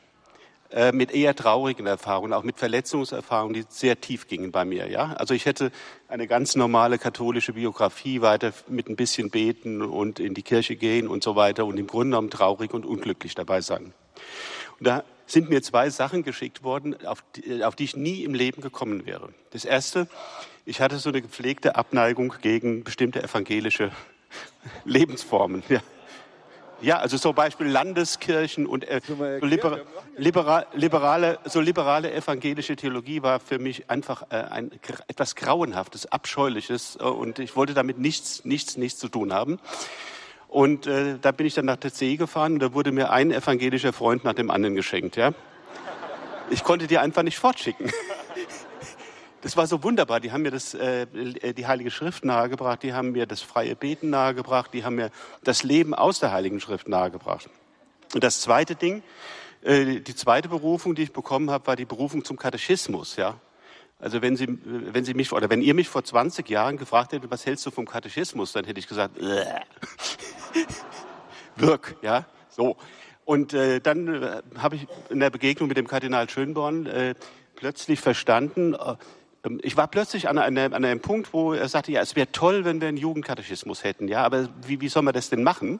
Äh, mit eher traurigen Erfahrungen, auch mit Verletzungserfahrungen, die sehr tief gingen bei mir. Ja, also ich hätte eine ganz normale katholische Biografie weiter mit ein bisschen beten und in die Kirche gehen und so weiter und im Grunde genommen traurig und unglücklich dabei sein. Und da sind mir zwei Sachen geschickt worden, auf die, auf die ich nie im Leben gekommen wäre. Das erste, ich hatte so eine gepflegte Abneigung gegen bestimmte evangelische Lebensformen. Ja. Ja, also zum Beispiel Landeskirchen und äh, so libera libera liberale, so liberale evangelische Theologie war für mich einfach äh, ein etwas Grauenhaftes, Abscheuliches äh, und ich wollte damit nichts, nichts, nichts zu tun haben. Und äh, da bin ich dann nach der C gefahren und da wurde mir ein evangelischer Freund nach dem anderen geschenkt. Ja? Ich konnte die einfach nicht fortschicken. Das war so wunderbar. Die haben mir das, äh, die Heilige Schrift nahegebracht, die haben mir das freie Beten nahegebracht, die haben mir das Leben aus der Heiligen Schrift nahegebracht. Und das zweite Ding, äh, die zweite Berufung, die ich bekommen habe, war die Berufung zum Katechismus. Ja, also wenn Sie, wenn Sie mich oder wenn ihr mich vor 20 Jahren gefragt hättet, was hältst du vom Katechismus, dann hätte ich gesagt, wirk, ja, so. Und äh, dann äh, habe ich in der Begegnung mit dem Kardinal Schönborn äh, plötzlich verstanden, äh, ich war plötzlich an einem, an einem Punkt, wo er sagte, ja, es wäre toll, wenn wir einen Jugendkatechismus hätten, ja, aber wie, wie soll man das denn machen?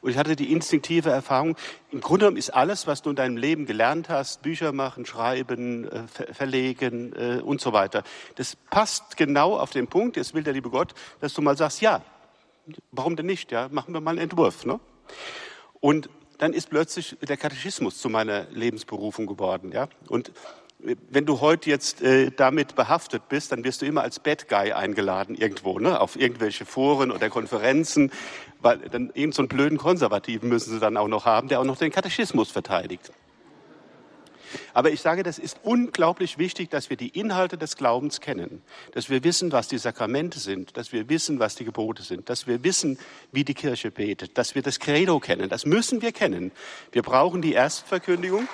Und ich hatte die instinktive Erfahrung, im Grunde genommen ist alles, was du in deinem Leben gelernt hast, Bücher machen, schreiben, äh, verlegen äh, und so weiter, das passt genau auf den Punkt, jetzt will der liebe Gott, dass du mal sagst, ja, warum denn nicht, ja, machen wir mal einen Entwurf. Ne? Und dann ist plötzlich der Katechismus zu meiner Lebensberufung geworden. Ja? Und wenn du heute jetzt äh, damit behaftet bist, dann wirst du immer als Bad Guy eingeladen irgendwo, ne? auf irgendwelche Foren oder Konferenzen, weil dann eben so einen blöden Konservativen müssen sie dann auch noch haben, der auch noch den Katechismus verteidigt. Aber ich sage, das ist unglaublich wichtig, dass wir die Inhalte des Glaubens kennen, dass wir wissen, was die Sakramente sind, dass wir wissen, was die Gebote sind, dass wir wissen, wie die Kirche betet, dass wir das Credo kennen. Das müssen wir kennen. Wir brauchen die Erstverkündigung.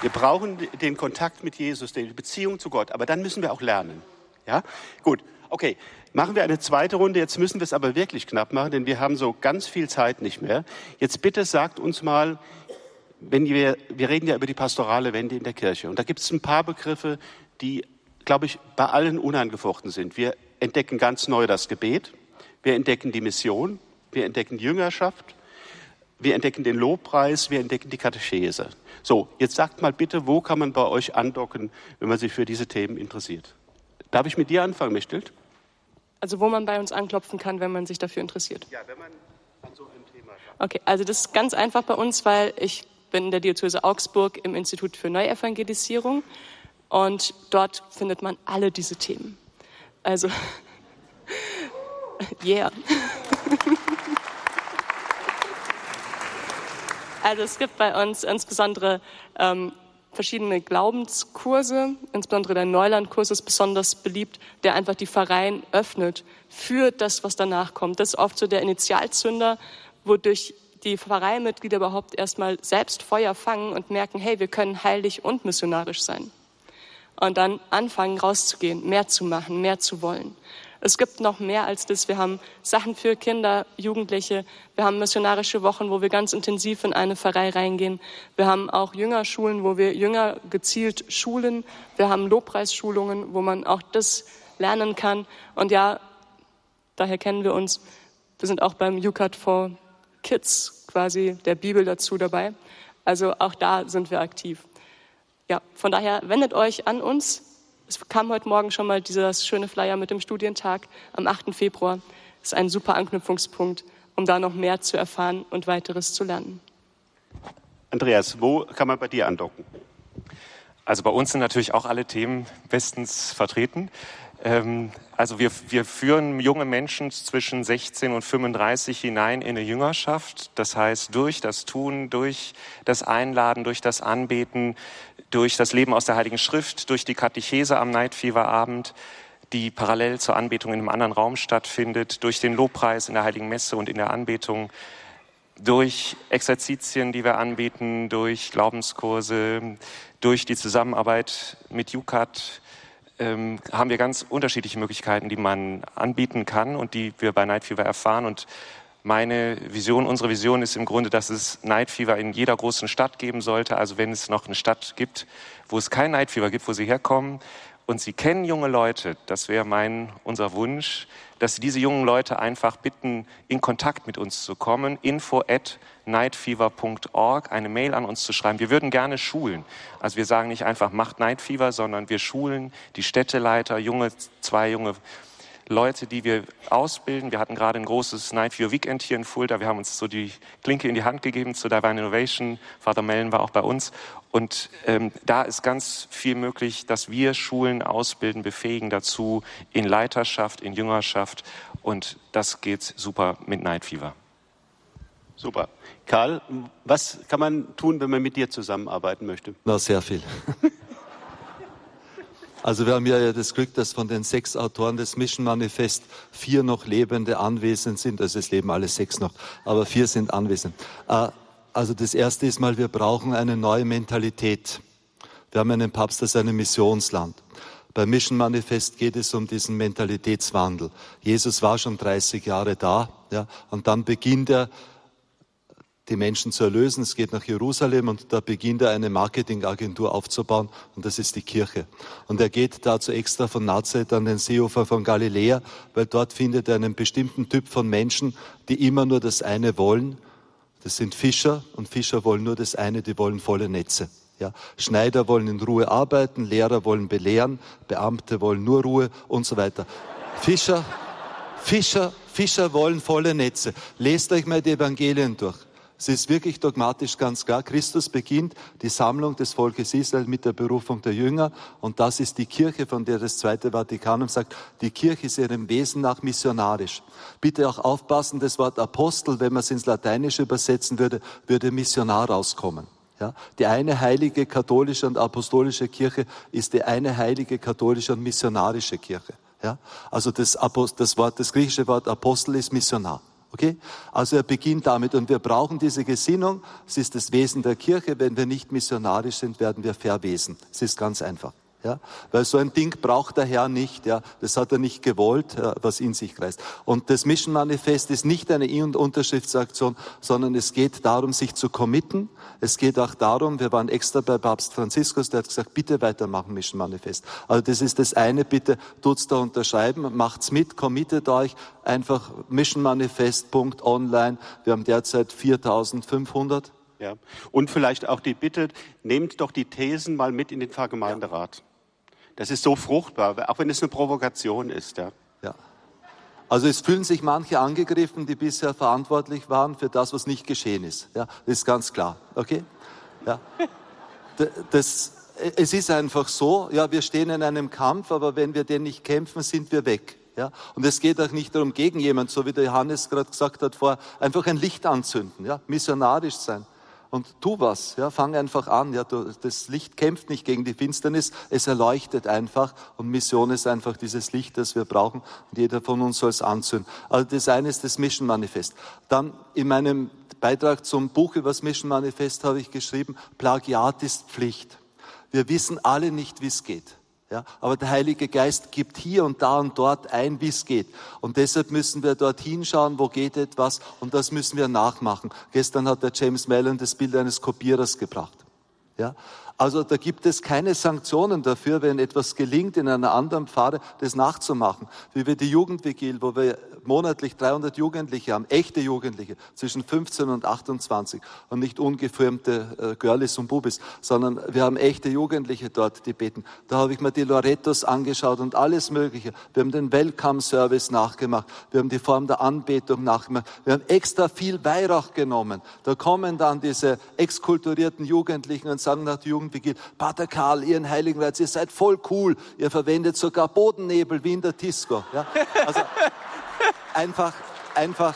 Wir brauchen den Kontakt mit Jesus, die Beziehung zu Gott, aber dann müssen wir auch lernen. Ja, gut, okay. Machen wir eine zweite Runde. Jetzt müssen wir es aber wirklich knapp machen, denn wir haben so ganz viel Zeit nicht mehr. Jetzt bitte sagt uns mal, wenn wir, wir reden ja über die pastorale Wende in der Kirche. Und da gibt es ein paar Begriffe, die, glaube ich, bei allen unangefochten sind. Wir entdecken ganz neu das Gebet. Wir entdecken die Mission. Wir entdecken Jüngerschaft. Wir entdecken den Lobpreis. Wir entdecken die Katechese. So, jetzt sagt mal bitte, wo kann man bei euch andocken, wenn man sich für diese Themen interessiert? Darf ich mit dir anfangen, Mechtelt? Also wo man bei uns anklopfen kann, wenn man sich dafür interessiert. Ja, wenn man an so einem Thema. Okay, also das ist ganz einfach bei uns, weil ich bin in der Diözese Augsburg im Institut für Neuevangelisierung und dort findet man alle diese Themen. Also, yeah. Also es gibt bei uns insbesondere ähm, verschiedene Glaubenskurse, insbesondere der Neulandkurs ist besonders beliebt, der einfach die Pfarreien öffnet für das, was danach kommt. Das ist oft so der Initialzünder, wodurch die Pfarreimitglieder überhaupt erstmal selbst Feuer fangen und merken, hey, wir können heilig und missionarisch sein. und dann anfangen rauszugehen, mehr zu machen, mehr zu wollen. Es gibt noch mehr als das. Wir haben Sachen für Kinder, Jugendliche. Wir haben missionarische Wochen, wo wir ganz intensiv in eine Pfarrei reingehen. Wir haben auch Jüngerschulen, wo wir Jünger gezielt schulen. Wir haben Lobpreisschulungen, wo man auch das lernen kann. Und ja, daher kennen wir uns. Wir sind auch beim UCAT for Kids quasi der Bibel dazu dabei. Also auch da sind wir aktiv. Ja, von daher wendet euch an uns. Es kam heute Morgen schon mal dieser schöne Flyer mit dem Studientag am 8. Februar. Das ist ein super Anknüpfungspunkt, um da noch mehr zu erfahren und weiteres zu lernen. Andreas, wo kann man bei dir andocken? Also bei uns sind natürlich auch alle Themen bestens vertreten. Ähm, also wir, wir führen junge Menschen zwischen 16 und 35 hinein in eine Jüngerschaft. Das heißt, durch das Tun, durch das Einladen, durch das Anbeten, durch das Leben aus der Heiligen Schrift, durch die Katechese am Night Fever Abend, die parallel zur Anbetung in einem anderen Raum stattfindet, durch den Lobpreis in der Heiligen Messe und in der Anbetung, durch Exerzitien, die wir anbieten, durch Glaubenskurse, durch die Zusammenarbeit mit UCAT, ähm, haben wir ganz unterschiedliche Möglichkeiten, die man anbieten kann und die wir bei Night Fever erfahren. Und meine Vision, unsere Vision ist im Grunde, dass es Night Fever in jeder großen Stadt geben sollte. Also wenn es noch eine Stadt gibt, wo es kein Night Fever gibt, wo Sie herkommen und Sie kennen junge Leute, das wäre mein, unser Wunsch, dass Sie diese jungen Leute einfach bitten, in Kontakt mit uns zu kommen. Info at nightfever.org eine Mail an uns zu schreiben. Wir würden gerne schulen. Also wir sagen nicht einfach, macht Night Fever, sondern wir schulen die Städteleiter, junge, zwei junge Leute, die wir ausbilden. Wir hatten gerade ein großes Night Fever Weekend hier in Fulda. Wir haben uns so die Klinke in die Hand gegeben zu Divine Innovation. Vater Mellen war auch bei uns. Und ähm, da ist ganz viel möglich, dass wir Schulen ausbilden, befähigen dazu in Leiterschaft, in Jüngerschaft. Und das geht super mit Night Fever. Super. Karl, was kann man tun, wenn man mit dir zusammenarbeiten möchte? Na, sehr viel. Also wir haben ja das Glück, dass von den sechs Autoren des Mission Manifest vier noch Lebende anwesend sind. Also es leben alle sechs noch, aber vier sind anwesend. Äh, also das erste ist mal, wir brauchen eine neue Mentalität. Wir haben einen Papst, ist ein Missionsland. Beim Mission Manifest geht es um diesen Mentalitätswandel. Jesus war schon 30 Jahre da, ja, und dann beginnt er die Menschen zu erlösen. Es geht nach Jerusalem und da beginnt er eine Marketingagentur aufzubauen und das ist die Kirche. Und er geht dazu extra von Nazareth an den Seeufer von Galiläa, weil dort findet er einen bestimmten Typ von Menschen, die immer nur das eine wollen. Das sind Fischer und Fischer wollen nur das eine, die wollen volle Netze. Ja, Schneider wollen in Ruhe arbeiten, Lehrer wollen belehren, Beamte wollen nur Ruhe und so weiter. Fischer, Fischer, Fischer wollen volle Netze. Lest euch mal die Evangelien durch. Es ist wirklich dogmatisch ganz klar. Christus beginnt die Sammlung des Volkes Israel mit der Berufung der Jünger. Und das ist die Kirche, von der das Zweite Vatikanum sagt, die Kirche ist ihrem Wesen nach missionarisch. Bitte auch aufpassen, das Wort Apostel, wenn man es ins Lateinische übersetzen würde, würde Missionar rauskommen. Ja, die eine heilige katholische und apostolische Kirche ist die eine heilige katholische und missionarische Kirche. Ja, also das, das Wort, das griechische Wort Apostel ist Missionar. Okay? Also er beginnt damit und wir brauchen diese Gesinnung. Es ist das Wesen der Kirche. Wenn wir nicht missionarisch sind, werden wir Verwesen. Es ist ganz einfach. Ja, weil so ein Ding braucht der Herr nicht, ja, das hat er nicht gewollt, was in sich kreist. Und das Mission Manifest ist nicht eine I- und Unterschriftsaktion, sondern es geht darum, sich zu committen. Es geht auch darum, wir waren extra bei Papst Franziskus, der hat gesagt, bitte weitermachen Mission Manifest. Also das ist das eine, bitte tut's da unterschreiben, macht's mit, committet euch, einfach missionmanifest.online. Wir haben derzeit 4500. Ja. Und vielleicht auch die Bitte, nehmt doch die Thesen mal mit in den Pfarrgemeinderat. Ja. Das ist so fruchtbar, auch wenn es eine Provokation ist. Ja. ja. Also es fühlen sich manche angegriffen, die bisher verantwortlich waren für das, was nicht geschehen ist. Ja, das ist ganz klar. Okay? Ja. Das, es ist einfach so, ja, wir stehen in einem Kampf, aber wenn wir den nicht kämpfen, sind wir weg. Ja? Und es geht auch nicht darum, gegen jemand, so wie der Johannes gerade gesagt hat, vor einfach ein Licht anzünden, ja? missionarisch sein und tu was, ja, fang einfach an, ja, du, das Licht kämpft nicht gegen die Finsternis, es erleuchtet einfach und Mission ist einfach dieses Licht, das wir brauchen und jeder von uns soll es anzünden. Also das eine ist das Mission Manifest. Dann in meinem Beitrag zum Buch über das Mission Manifest habe ich geschrieben, Plagiat ist Pflicht. Wir wissen alle nicht, wie es geht. Ja, aber der Heilige Geist gibt hier und da und dort ein, wie es geht. Und deshalb müssen wir dorthin schauen, wo geht etwas, und das müssen wir nachmachen. Gestern hat der James Mellon das Bild eines Kopierers gebracht. Ja, also da gibt es keine Sanktionen dafür, wenn etwas gelingt, in einer anderen Pfade das nachzumachen. Wie wir die Jugendvigil, wo wir monatlich 300 Jugendliche haben, echte Jugendliche zwischen 15 und 28 und nicht ungefirmte äh, Girlies und Bubis, sondern wir haben echte Jugendliche dort, die beten. Da habe ich mir die Lorettos angeschaut und alles Mögliche. Wir haben den Welcome-Service nachgemacht. Wir haben die Form der Anbetung nachgemacht. Wir haben extra viel Weihrauch genommen. Da kommen dann diese exkulturierten Jugendlichen und sagen nach der Jugendvigil, Pater Karl, ihr in Heiligenreiz, ihr seid voll cool. Ihr verwendet sogar Bodennebel wie in der Disco. Ja? Also, einfach, einfach,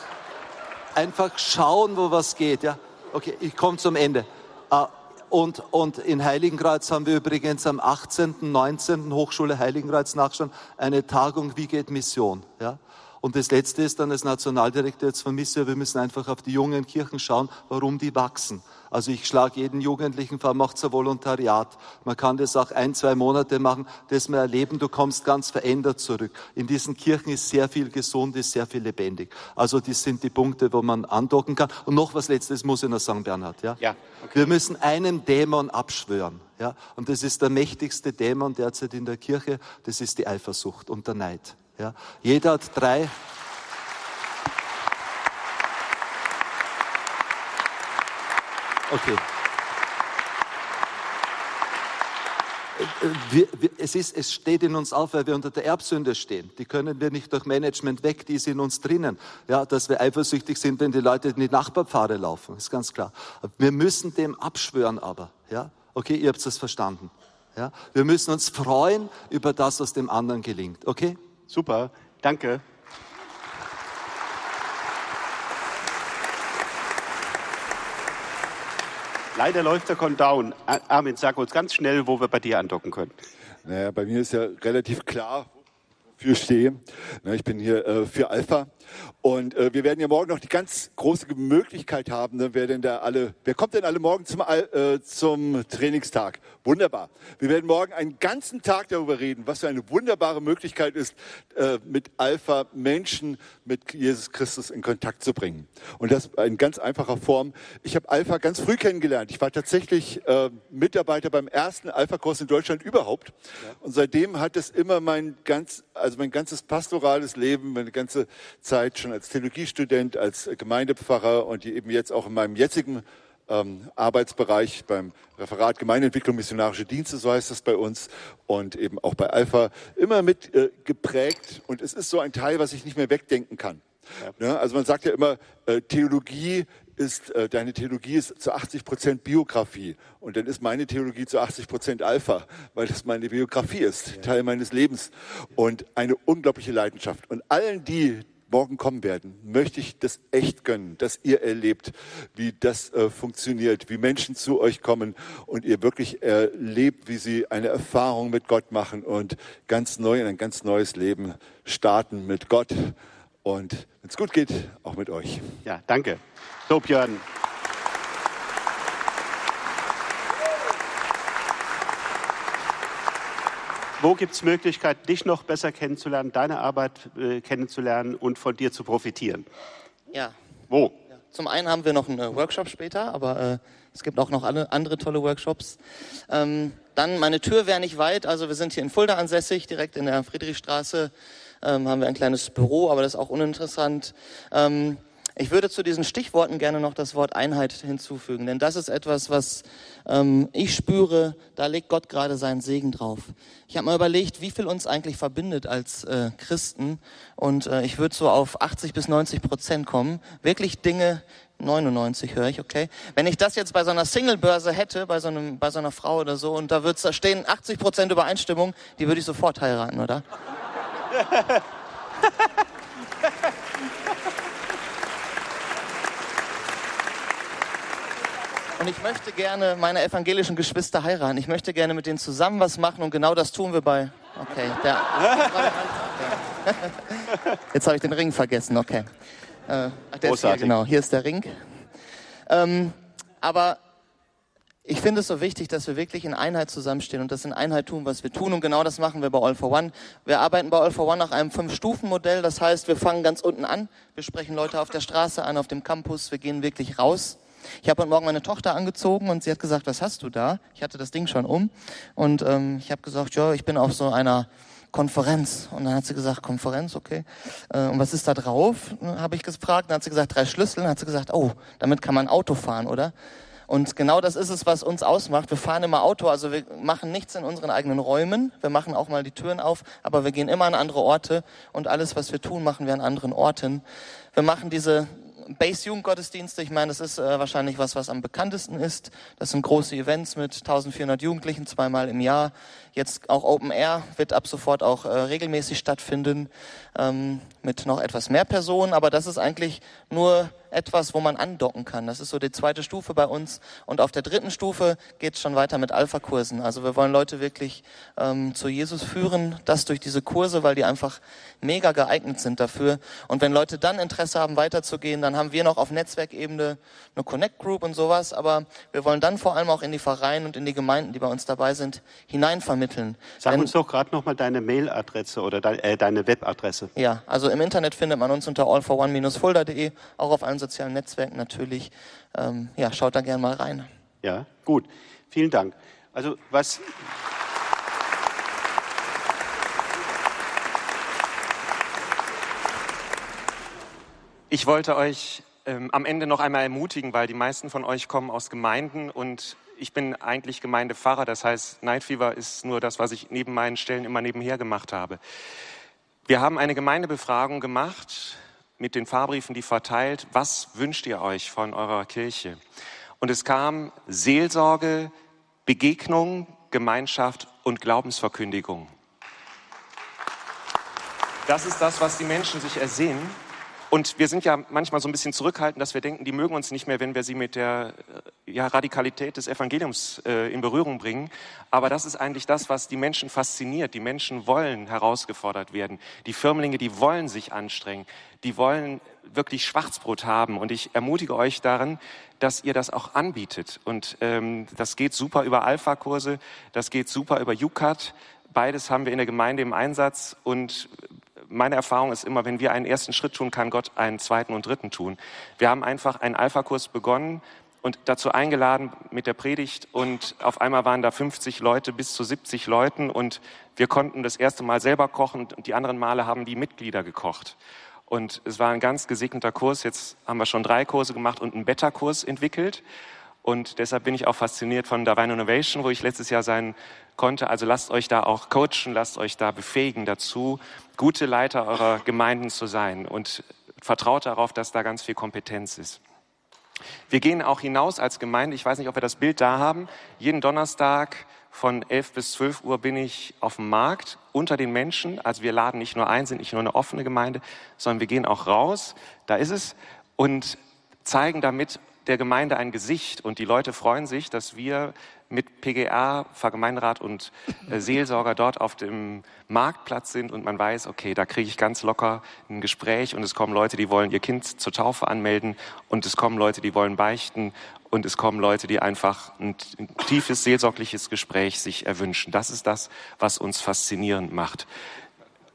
einfach schauen, wo was geht. Ja? Okay, ich komme zum Ende. Uh, und, und in Heiligenkreuz haben wir übrigens am 18., 19. Hochschule Heiligenkreuz nachschauen, eine Tagung, wie geht Mission. Ja? Und das Letzte ist dann als Nationaldirektor jetzt von Mission, wir müssen einfach auf die jungen Kirchen schauen, warum die wachsen. Also ich schlage jeden Jugendlichen vor, macht ein Volontariat. Man kann das auch ein, zwei Monate machen, das wir erleben, du kommst ganz verändert zurück. In diesen Kirchen ist sehr viel gesund, ist sehr viel lebendig. Also das sind die Punkte, wo man andocken kann. Und noch was Letztes muss ich noch sagen, Bernhard. Ja? ja okay. Wir müssen einem Dämon abschwören. Ja? Und das ist der mächtigste Dämon derzeit in der Kirche, das ist die Eifersucht und der Neid. Ja? Jeder hat drei. Okay. Wir, wir, es, ist, es steht in uns auf, weil wir unter der Erbsünde stehen. Die können wir nicht durch Management weg, die ist in uns drinnen. Ja, dass wir eifersüchtig sind, wenn die Leute in die Nachbarpfade laufen, ist ganz klar. Wir müssen dem abschwören aber. Ja? Okay, ihr habt es verstanden. Ja? Wir müssen uns freuen über das, was dem anderen gelingt. Okay? Super, danke. Leider läuft der Countdown. Armin, sag uns ganz schnell, wo wir bei dir andocken können. Naja, bei mir ist ja relativ klar, wofür ich stehe. Ich bin hier äh, für Alpha und äh, wir werden ja morgen noch die ganz große Möglichkeit haben, ne, wer denn da alle, wer kommt denn alle morgen zum, äh, zum Trainingstag? Wunderbar. Wir werden morgen einen ganzen Tag darüber reden, was für eine wunderbare Möglichkeit ist, äh, mit Alpha Menschen mit Jesus Christus in Kontakt zu bringen. Und das in ganz einfacher Form. Ich habe Alpha ganz früh kennengelernt. Ich war tatsächlich äh, Mitarbeiter beim ersten Alpha-Kurs in Deutschland überhaupt. Und seitdem hat es immer mein ganz, also mein ganzes pastorales Leben, meine ganze Zeit schon als Theologiestudent, als Gemeindepfarrer und eben jetzt auch in meinem jetzigen ähm, Arbeitsbereich beim Referat Gemeindeentwicklung Missionarische Dienste, so heißt das bei uns, und eben auch bei Alpha, immer mit äh, geprägt. Und es ist so ein Teil, was ich nicht mehr wegdenken kann. Ja. Ne? Also man sagt ja immer, äh, Theologie ist, äh, deine Theologie ist zu 80 Prozent Biografie. Und dann ist meine Theologie zu 80 Prozent Alpha, weil das meine Biografie ist, Teil meines Lebens. Und eine unglaubliche Leidenschaft. Und allen die, morgen kommen werden, möchte ich das echt gönnen, dass ihr erlebt, wie das äh, funktioniert, wie Menschen zu euch kommen und ihr wirklich erlebt, wie sie eine Erfahrung mit Gott machen und ganz neu in ein ganz neues Leben starten mit Gott und wenn es gut geht, auch mit euch. Ja, danke. So, Björn. Wo gibt es Möglichkeiten, dich noch besser kennenzulernen, deine Arbeit äh, kennenzulernen und von dir zu profitieren? Ja. Wo? Ja. Zum einen haben wir noch einen äh, Workshop später, aber äh, es gibt auch noch alle, andere tolle Workshops. Ähm, dann, meine Tür wäre nicht weit, also wir sind hier in Fulda ansässig, direkt in der Friedrichstraße ähm, haben wir ein kleines Büro, aber das ist auch uninteressant. Ähm, ich würde zu diesen Stichworten gerne noch das Wort Einheit hinzufügen, denn das ist etwas, was ähm, ich spüre, da legt Gott gerade seinen Segen drauf. Ich habe mal überlegt, wie viel uns eigentlich verbindet als äh, Christen und äh, ich würde so auf 80 bis 90 Prozent kommen. Wirklich Dinge, 99 höre ich, okay. Wenn ich das jetzt bei so einer Singlebörse hätte, bei so, einem, bei so einer Frau oder so, und da würde da stehen 80 Prozent Übereinstimmung, die würde ich sofort heiraten, oder? Und ich möchte gerne meine evangelischen Geschwister heiraten. Ich möchte gerne mit denen zusammen was machen und genau das tun wir bei. Okay, der. Jetzt habe ich den Ring vergessen, okay. Äh, ach, der ist hier, genau. Hier ist der Ring. Ähm, aber ich finde es so wichtig, dass wir wirklich in Einheit zusammenstehen und das in Einheit tun, was wir tun. Und genau das machen wir bei All for One. Wir arbeiten bei All for One nach einem Fünf-Stufen-Modell. Das heißt, wir fangen ganz unten an. Wir sprechen Leute auf der Straße an, auf dem Campus. Wir gehen wirklich raus. Ich habe heute Morgen meine Tochter angezogen und sie hat gesagt, was hast du da? Ich hatte das Ding schon um. Und ähm, ich habe gesagt, ja, ich bin auf so einer Konferenz. Und dann hat sie gesagt, Konferenz, okay. Äh, und was ist da drauf? Habe ich gefragt. Dann hat sie gesagt, drei Schlüssel. Dann hat sie gesagt, oh, damit kann man Auto fahren, oder? Und genau das ist es, was uns ausmacht. Wir fahren immer Auto, also wir machen nichts in unseren eigenen Räumen. Wir machen auch mal die Türen auf, aber wir gehen immer an andere Orte und alles, was wir tun, machen wir an anderen Orten. Wir machen diese Base-Jugendgottesdienste, ich meine, das ist äh, wahrscheinlich was, was am bekanntesten ist. Das sind große Events mit 1400 Jugendlichen zweimal im Jahr. Jetzt auch Open Air wird ab sofort auch äh, regelmäßig stattfinden ähm, mit noch etwas mehr Personen. Aber das ist eigentlich nur etwas, wo man andocken kann. Das ist so die zweite Stufe bei uns. Und auf der dritten Stufe geht es schon weiter mit Alpha-Kursen. Also wir wollen Leute wirklich ähm, zu Jesus führen, das durch diese Kurse, weil die einfach mega geeignet sind dafür. Und wenn Leute dann Interesse haben, weiterzugehen, dann haben wir noch auf Netzwerkebene eine Connect Group und sowas. Aber wir wollen dann vor allem auch in die Vereine und in die Gemeinden, die bei uns dabei sind, hineinvermitteln. Sag Denn, uns doch gerade nochmal deine Mailadresse oder de äh, deine Webadresse. Ja, also im Internet findet man uns unter allforone-fulda.de, auch auf allen sozialen Netzwerken natürlich. Ähm, ja, schaut da gerne mal rein. Ja, gut. Vielen Dank. Also was. Ich wollte euch ähm, am Ende noch einmal ermutigen, weil die meisten von euch kommen aus Gemeinden und ich bin eigentlich Gemeindepfarrer. Das heißt, Night Fever ist nur das, was ich neben meinen Stellen immer nebenher gemacht habe. Wir haben eine Gemeindebefragung gemacht mit den Fahrbriefen, die verteilt. Was wünscht ihr euch von eurer Kirche? Und es kam Seelsorge, Begegnung, Gemeinschaft und Glaubensverkündigung. Das ist das, was die Menschen sich ersehen. Und wir sind ja manchmal so ein bisschen zurückhaltend, dass wir denken, die mögen uns nicht mehr, wenn wir sie mit der äh, ja, Radikalität des Evangeliums äh, in Berührung bringen. Aber das ist eigentlich das, was die Menschen fasziniert. Die Menschen wollen herausgefordert werden. Die Firmlinge, die wollen sich anstrengen. Die wollen wirklich Schwarzbrot haben. Und ich ermutige euch darin, dass ihr das auch anbietet. Und ähm, das geht super über Alpha-Kurse, das geht super über UCAT. Beides haben wir in der Gemeinde im Einsatz und meine Erfahrung ist immer, wenn wir einen ersten Schritt tun, kann Gott einen zweiten und dritten tun. Wir haben einfach einen Alpha-Kurs begonnen und dazu eingeladen mit der Predigt und auf einmal waren da 50 Leute bis zu 70 Leuten und wir konnten das erste Mal selber kochen und die anderen Male haben die Mitglieder gekocht. Und es war ein ganz gesegneter Kurs. Jetzt haben wir schon drei Kurse gemacht und einen Beta-Kurs entwickelt. Und deshalb bin ich auch fasziniert von Divine Innovation, wo ich letztes Jahr sein konnte. Also lasst euch da auch coachen, lasst euch da befähigen dazu, gute Leiter eurer Gemeinden zu sein und vertraut darauf, dass da ganz viel Kompetenz ist. Wir gehen auch hinaus als Gemeinde. Ich weiß nicht, ob wir das Bild da haben. Jeden Donnerstag von 11 bis 12 Uhr bin ich auf dem Markt unter den Menschen. Also wir laden nicht nur ein, sind nicht nur eine offene Gemeinde, sondern wir gehen auch raus. Da ist es und zeigen damit der Gemeinde ein Gesicht und die Leute freuen sich, dass wir mit PGA, Vergemeinderat und äh, Seelsorger dort auf dem Marktplatz sind und man weiß, okay, da kriege ich ganz locker ein Gespräch und es kommen Leute, die wollen ihr Kind zur Taufe anmelden und es kommen Leute, die wollen beichten und es kommen Leute, die einfach ein, ein tiefes seelsorgliches Gespräch sich erwünschen. Das ist das, was uns faszinierend macht.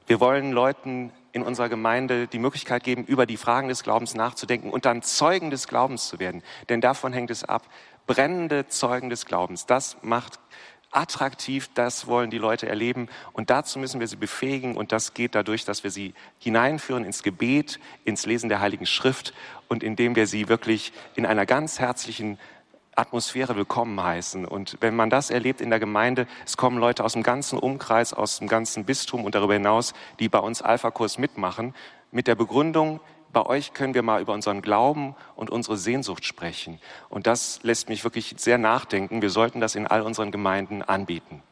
Wir wollen Leuten in unserer Gemeinde die Möglichkeit geben, über die Fragen des Glaubens nachzudenken und dann Zeugen des Glaubens zu werden. Denn davon hängt es ab. Brennende Zeugen des Glaubens. Das macht attraktiv, das wollen die Leute erleben und dazu müssen wir sie befähigen und das geht dadurch, dass wir sie hineinführen ins Gebet, ins Lesen der Heiligen Schrift und indem wir sie wirklich in einer ganz herzlichen Atmosphäre willkommen heißen. Und wenn man das erlebt in der Gemeinde, es kommen Leute aus dem ganzen Umkreis, aus dem ganzen Bistum und darüber hinaus, die bei uns Alpha-Kurs mitmachen, mit der Begründung, bei euch können wir mal über unseren Glauben und unsere Sehnsucht sprechen. Und das lässt mich wirklich sehr nachdenken. Wir sollten das in all unseren Gemeinden anbieten.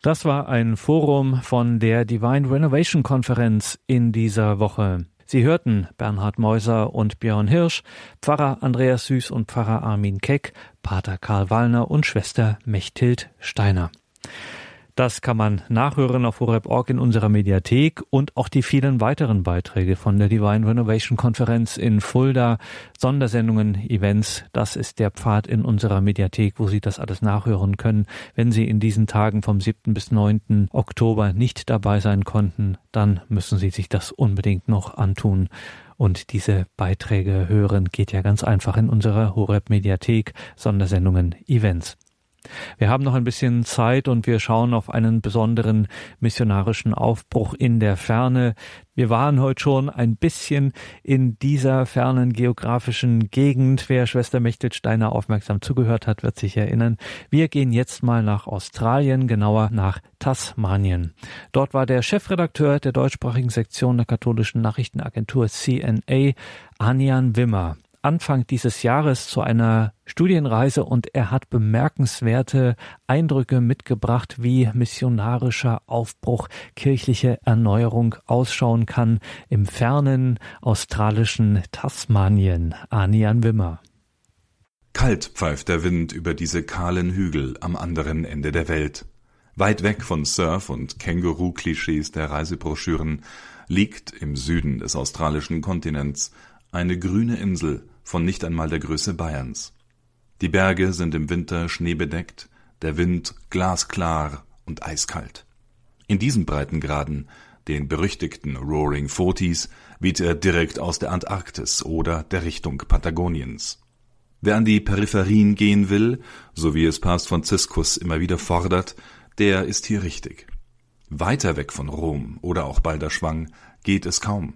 Das war ein Forum von der Divine Renovation Konferenz in dieser Woche. Sie hörten Bernhard Meuser und Björn Hirsch, Pfarrer Andreas Süß und Pfarrer Armin Keck, Pater Karl Wallner und Schwester Mechthild Steiner. Das kann man nachhören auf horeb.org in unserer Mediathek und auch die vielen weiteren Beiträge von der Divine Renovation Konferenz in Fulda, Sondersendungen, Events. Das ist der Pfad in unserer Mediathek, wo Sie das alles nachhören können. Wenn Sie in diesen Tagen vom 7. bis 9. Oktober nicht dabei sein konnten, dann müssen Sie sich das unbedingt noch antun. Und diese Beiträge hören geht ja ganz einfach in unserer Horeb Mediathek, Sondersendungen, Events. Wir haben noch ein bisschen Zeit und wir schauen auf einen besonderen missionarischen Aufbruch in der Ferne. Wir waren heute schon ein bisschen in dieser fernen geografischen Gegend. Wer Schwester Mechtelsteiner aufmerksam zugehört hat, wird sich erinnern. Wir gehen jetzt mal nach Australien, genauer nach Tasmanien. Dort war der Chefredakteur der deutschsprachigen Sektion der katholischen Nachrichtenagentur CNA, Anian Wimmer. Anfang dieses Jahres zu einer Studienreise und er hat bemerkenswerte Eindrücke mitgebracht, wie missionarischer Aufbruch, kirchliche Erneuerung ausschauen kann im fernen australischen Tasmanien. Anian Wimmer. Kalt pfeift der Wind über diese kahlen Hügel am anderen Ende der Welt. Weit weg von Surf- und Känguru-Klischees der Reisebroschüren liegt im Süden des australischen Kontinents eine grüne Insel von nicht einmal der Größe Bayerns. Die Berge sind im Winter schneebedeckt, der Wind glasklar und eiskalt. In diesen Breitengraden, den berüchtigten Roaring Forties, weht er direkt aus der Antarktis oder der Richtung Patagoniens. Wer an die Peripherien gehen will, so wie es Papst Franziskus immer wieder fordert, der ist hier richtig. Weiter weg von Rom oder auch Balderschwang geht es kaum.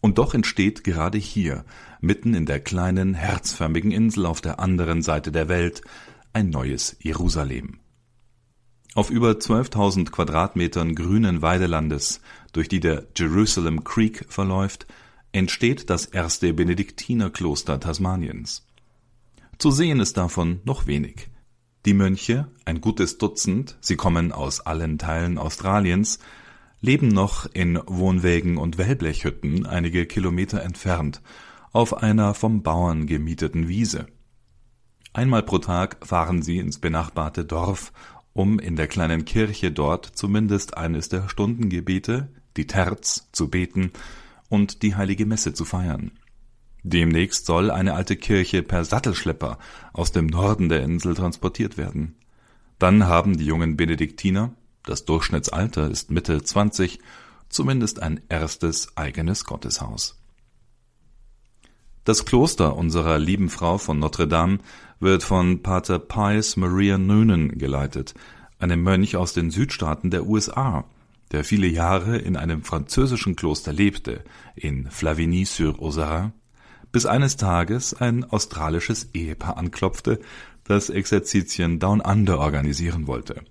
Und doch entsteht gerade hier, mitten in der kleinen, herzförmigen Insel auf der anderen Seite der Welt, ein neues Jerusalem. Auf über 12.000 Quadratmetern grünen Weidelandes, durch die der Jerusalem Creek verläuft, entsteht das erste Benediktinerkloster Tasmaniens. Zu sehen ist davon noch wenig. Die Mönche, ein gutes Dutzend, sie kommen aus allen Teilen Australiens, leben noch in Wohnwägen und Wellblechhütten einige Kilometer entfernt auf einer vom Bauern gemieteten Wiese. Einmal pro Tag fahren sie ins benachbarte Dorf, um in der kleinen Kirche dort zumindest eines der Stundengebete, die Terz, zu beten und die heilige Messe zu feiern. Demnächst soll eine alte Kirche per Sattelschlepper aus dem Norden der Insel transportiert werden. Dann haben die jungen Benediktiner, das Durchschnittsalter ist Mitte 20, zumindest ein erstes eigenes Gotteshaus. Das Kloster unserer lieben Frau von Notre Dame wird von Pater Pius Maria Noonan geleitet, einem Mönch aus den Südstaaten der USA, der viele Jahre in einem französischen Kloster lebte, in Flavigny-sur-Ozerain, bis eines Tages ein australisches Ehepaar anklopfte, das Exerzitien Down Under organisieren wollte.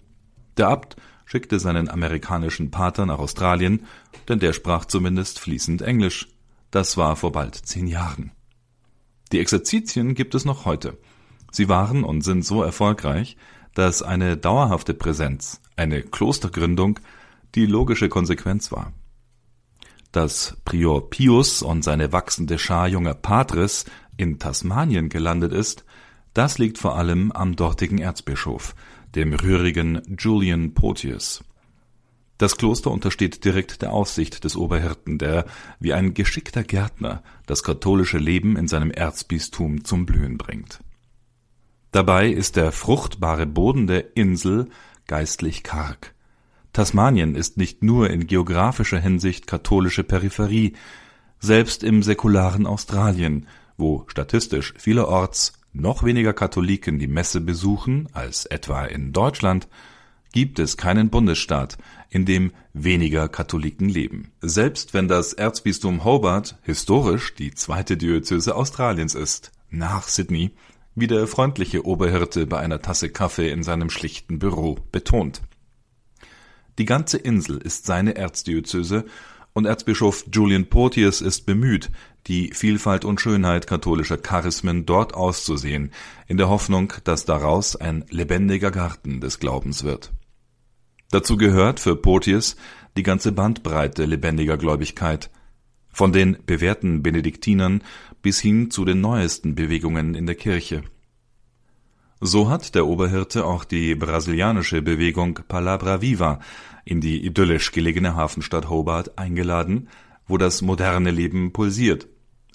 Der Abt schickte seinen amerikanischen Pater nach Australien, denn der sprach zumindest fließend Englisch. Das war vor bald zehn Jahren. Die Exerzitien gibt es noch heute. Sie waren und sind so erfolgreich, dass eine dauerhafte Präsenz, eine Klostergründung, die logische Konsequenz war. Dass Prior Pius und seine wachsende Schar junger Patres in Tasmanien gelandet ist, das liegt vor allem am dortigen Erzbischof, dem rührigen Julian Porteus. Das Kloster untersteht direkt der Aufsicht des Oberhirten, der wie ein geschickter Gärtner das katholische Leben in seinem Erzbistum zum Blühen bringt. Dabei ist der fruchtbare Boden der Insel geistlich karg. Tasmanien ist nicht nur in geografischer Hinsicht katholische Peripherie, selbst im säkularen Australien, wo statistisch vielerorts noch weniger Katholiken die Messe besuchen als etwa in Deutschland, gibt es keinen Bundesstaat, in dem weniger Katholiken leben. Selbst wenn das Erzbistum Hobart historisch die zweite Diözese Australiens ist, nach Sydney, wie der freundliche Oberhirte bei einer Tasse Kaffee in seinem schlichten Büro betont. Die ganze Insel ist seine Erzdiözese und Erzbischof Julian Porteous ist bemüht, die Vielfalt und Schönheit katholischer Charismen dort auszusehen, in der Hoffnung, dass daraus ein lebendiger Garten des Glaubens wird. Dazu gehört für Porteous die ganze Bandbreite lebendiger Gläubigkeit, von den bewährten Benediktinern bis hin zu den neuesten Bewegungen in der Kirche. So hat der Oberhirte auch die brasilianische Bewegung Palabra Viva in die idyllisch gelegene Hafenstadt Hobart eingeladen, wo das moderne Leben pulsiert.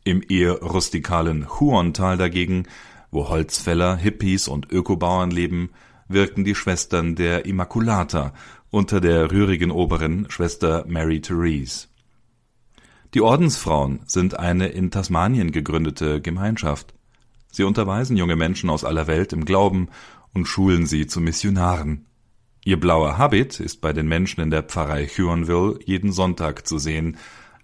Im eher rustikalen Huontal dagegen, wo Holzfäller, Hippies und Ökobauern leben, wirken die Schwestern der Immaculata unter der rührigen Oberin Schwester Mary Therese. Die Ordensfrauen sind eine in Tasmanien gegründete Gemeinschaft. Sie unterweisen junge Menschen aus aller Welt im Glauben und schulen sie zu Missionaren. Ihr blauer Habit ist bei den Menschen in der Pfarrei Huonville jeden Sonntag zu sehen,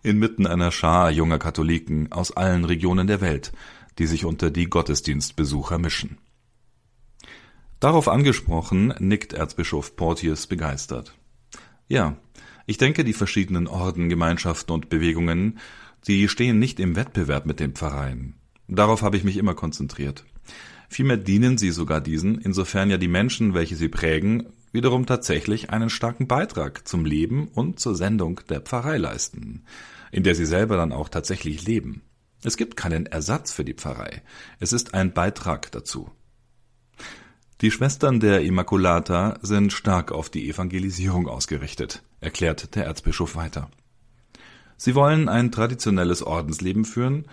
inmitten einer Schar junger Katholiken aus allen Regionen der Welt, die sich unter die Gottesdienstbesucher mischen. Darauf angesprochen, nickt Erzbischof Portius begeistert. Ja, ich denke, die verschiedenen Orden, Gemeinschaften und Bewegungen, die stehen nicht im Wettbewerb mit den Pfarreien. Darauf habe ich mich immer konzentriert. Vielmehr dienen sie sogar diesen, insofern ja die Menschen, welche sie prägen, wiederum tatsächlich einen starken Beitrag zum Leben und zur Sendung der Pfarrei leisten, in der sie selber dann auch tatsächlich leben. Es gibt keinen Ersatz für die Pfarrei, es ist ein Beitrag dazu. Die Schwestern der Immaculata sind stark auf die Evangelisierung ausgerichtet, erklärt der Erzbischof weiter. Sie wollen ein traditionelles Ordensleben führen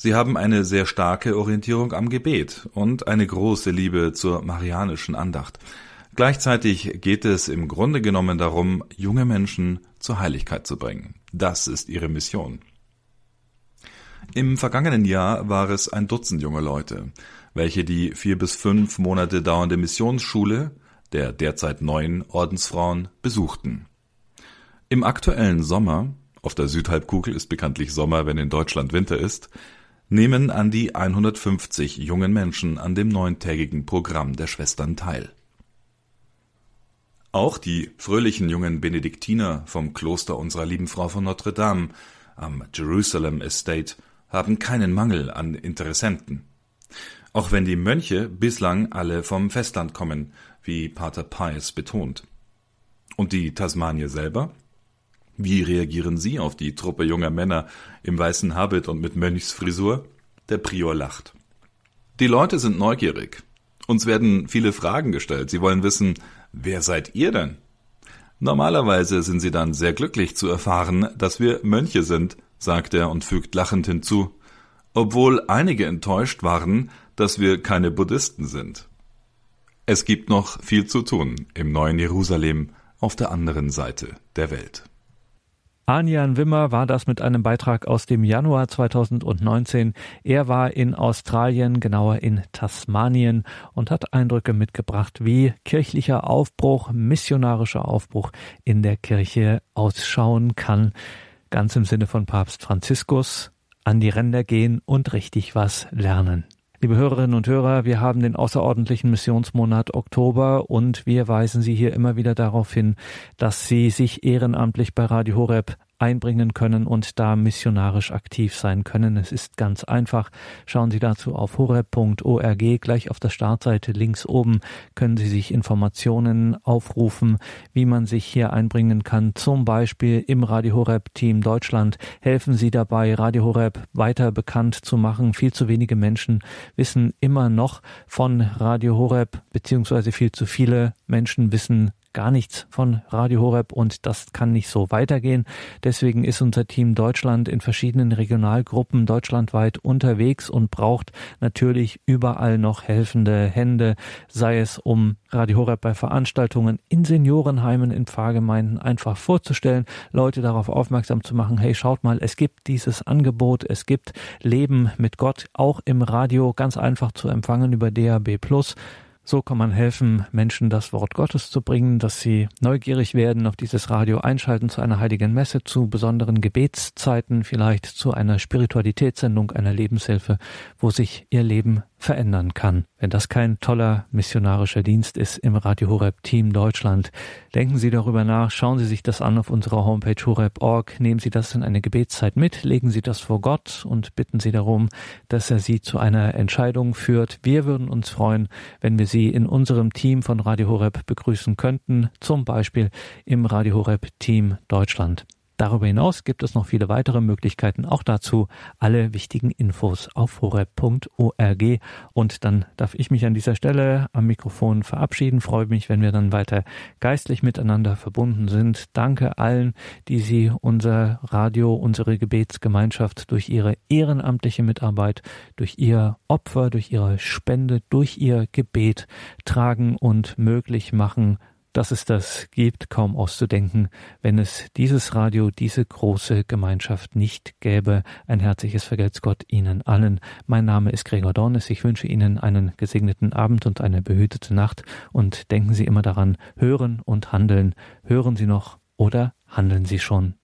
Sie haben eine sehr starke Orientierung am Gebet und eine große Liebe zur marianischen Andacht. Gleichzeitig geht es im Grunde genommen darum, junge Menschen zur Heiligkeit zu bringen. Das ist ihre Mission. Im vergangenen Jahr war es ein Dutzend junge Leute, welche die vier bis fünf Monate dauernde Missionsschule der derzeit neuen Ordensfrauen besuchten. Im aktuellen Sommer, auf der Südhalbkugel ist bekanntlich Sommer, wenn in Deutschland Winter ist, nehmen an die 150 jungen Menschen an dem neuntägigen Programm der Schwestern teil. Auch die fröhlichen jungen Benediktiner vom Kloster unserer lieben Frau von Notre Dame am Jerusalem Estate haben keinen Mangel an Interessenten. Auch wenn die Mönche bislang alle vom Festland kommen, wie Pater Pius betont. Und die Tasmanier selber? Wie reagieren Sie auf die Truppe junger Männer im weißen Habit und mit Mönchsfrisur? Der Prior lacht. Die Leute sind neugierig. Uns werden viele Fragen gestellt. Sie wollen wissen, wer seid ihr denn? Normalerweise sind sie dann sehr glücklich zu erfahren, dass wir Mönche sind, sagt er und fügt lachend hinzu, obwohl einige enttäuscht waren, dass wir keine Buddhisten sind. Es gibt noch viel zu tun im neuen Jerusalem auf der anderen Seite der Welt. Anian Wimmer war das mit einem Beitrag aus dem Januar 2019. Er war in Australien, genauer in Tasmanien und hat Eindrücke mitgebracht, wie kirchlicher Aufbruch, missionarischer Aufbruch in der Kirche ausschauen kann. Ganz im Sinne von Papst Franziskus, an die Ränder gehen und richtig was lernen. Liebe Hörerinnen und Hörer, wir haben den außerordentlichen Missionsmonat Oktober und wir weisen Sie hier immer wieder darauf hin, dass Sie sich ehrenamtlich bei Radio Horeb einbringen können und da missionarisch aktiv sein können. Es ist ganz einfach. Schauen Sie dazu auf horeb.org. Gleich auf der Startseite links oben können Sie sich Informationen aufrufen, wie man sich hier einbringen kann. Zum Beispiel im Radio Horeb Team Deutschland helfen Sie dabei, Radio Horeb weiter bekannt zu machen. Viel zu wenige Menschen wissen immer noch von Radio Horeb, beziehungsweise viel zu viele Menschen wissen gar nichts von Radio Horeb und das kann nicht so weitergehen. Deswegen ist unser Team Deutschland in verschiedenen Regionalgruppen deutschlandweit unterwegs und braucht natürlich überall noch helfende Hände, sei es um Radio Horeb bei Veranstaltungen in Seniorenheimen, in Pfarrgemeinden einfach vorzustellen, Leute darauf aufmerksam zu machen, hey, schaut mal, es gibt dieses Angebot, es gibt Leben mit Gott auch im Radio ganz einfach zu empfangen über DAB Plus. So kann man helfen, Menschen das Wort Gottes zu bringen, dass sie neugierig werden, auf dieses Radio einschalten zu einer heiligen Messe, zu besonderen Gebetszeiten, vielleicht zu einer Spiritualitätssendung, einer Lebenshilfe, wo sich ihr Leben verändern kann. Wenn das kein toller missionarischer Dienst ist im Radio Horeb Team Deutschland, denken Sie darüber nach, schauen Sie sich das an auf unserer Homepage horeb.org, nehmen Sie das in eine Gebetszeit mit, legen Sie das vor Gott und bitten Sie darum, dass er Sie zu einer Entscheidung führt. Wir würden uns freuen, wenn wir Sie in unserem Team von Radio Horeb begrüßen könnten, zum Beispiel im Radio Horeb Team Deutschland. Darüber hinaus gibt es noch viele weitere Möglichkeiten. Auch dazu alle wichtigen Infos auf horeb.org. Und dann darf ich mich an dieser Stelle am Mikrofon verabschieden. Freue mich, wenn wir dann weiter geistlich miteinander verbunden sind. Danke allen, die Sie unser Radio, unsere Gebetsgemeinschaft durch ihre ehrenamtliche Mitarbeit, durch ihr Opfer, durch ihre Spende, durch ihr Gebet tragen und möglich machen, dass es das gibt, kaum auszudenken, wenn es dieses Radio, diese große Gemeinschaft nicht gäbe. Ein herzliches Vergelt's Gott Ihnen allen. Mein Name ist Gregor Dornes. Ich wünsche Ihnen einen gesegneten Abend und eine behütete Nacht. Und denken Sie immer daran, hören und handeln. Hören Sie noch oder handeln Sie schon?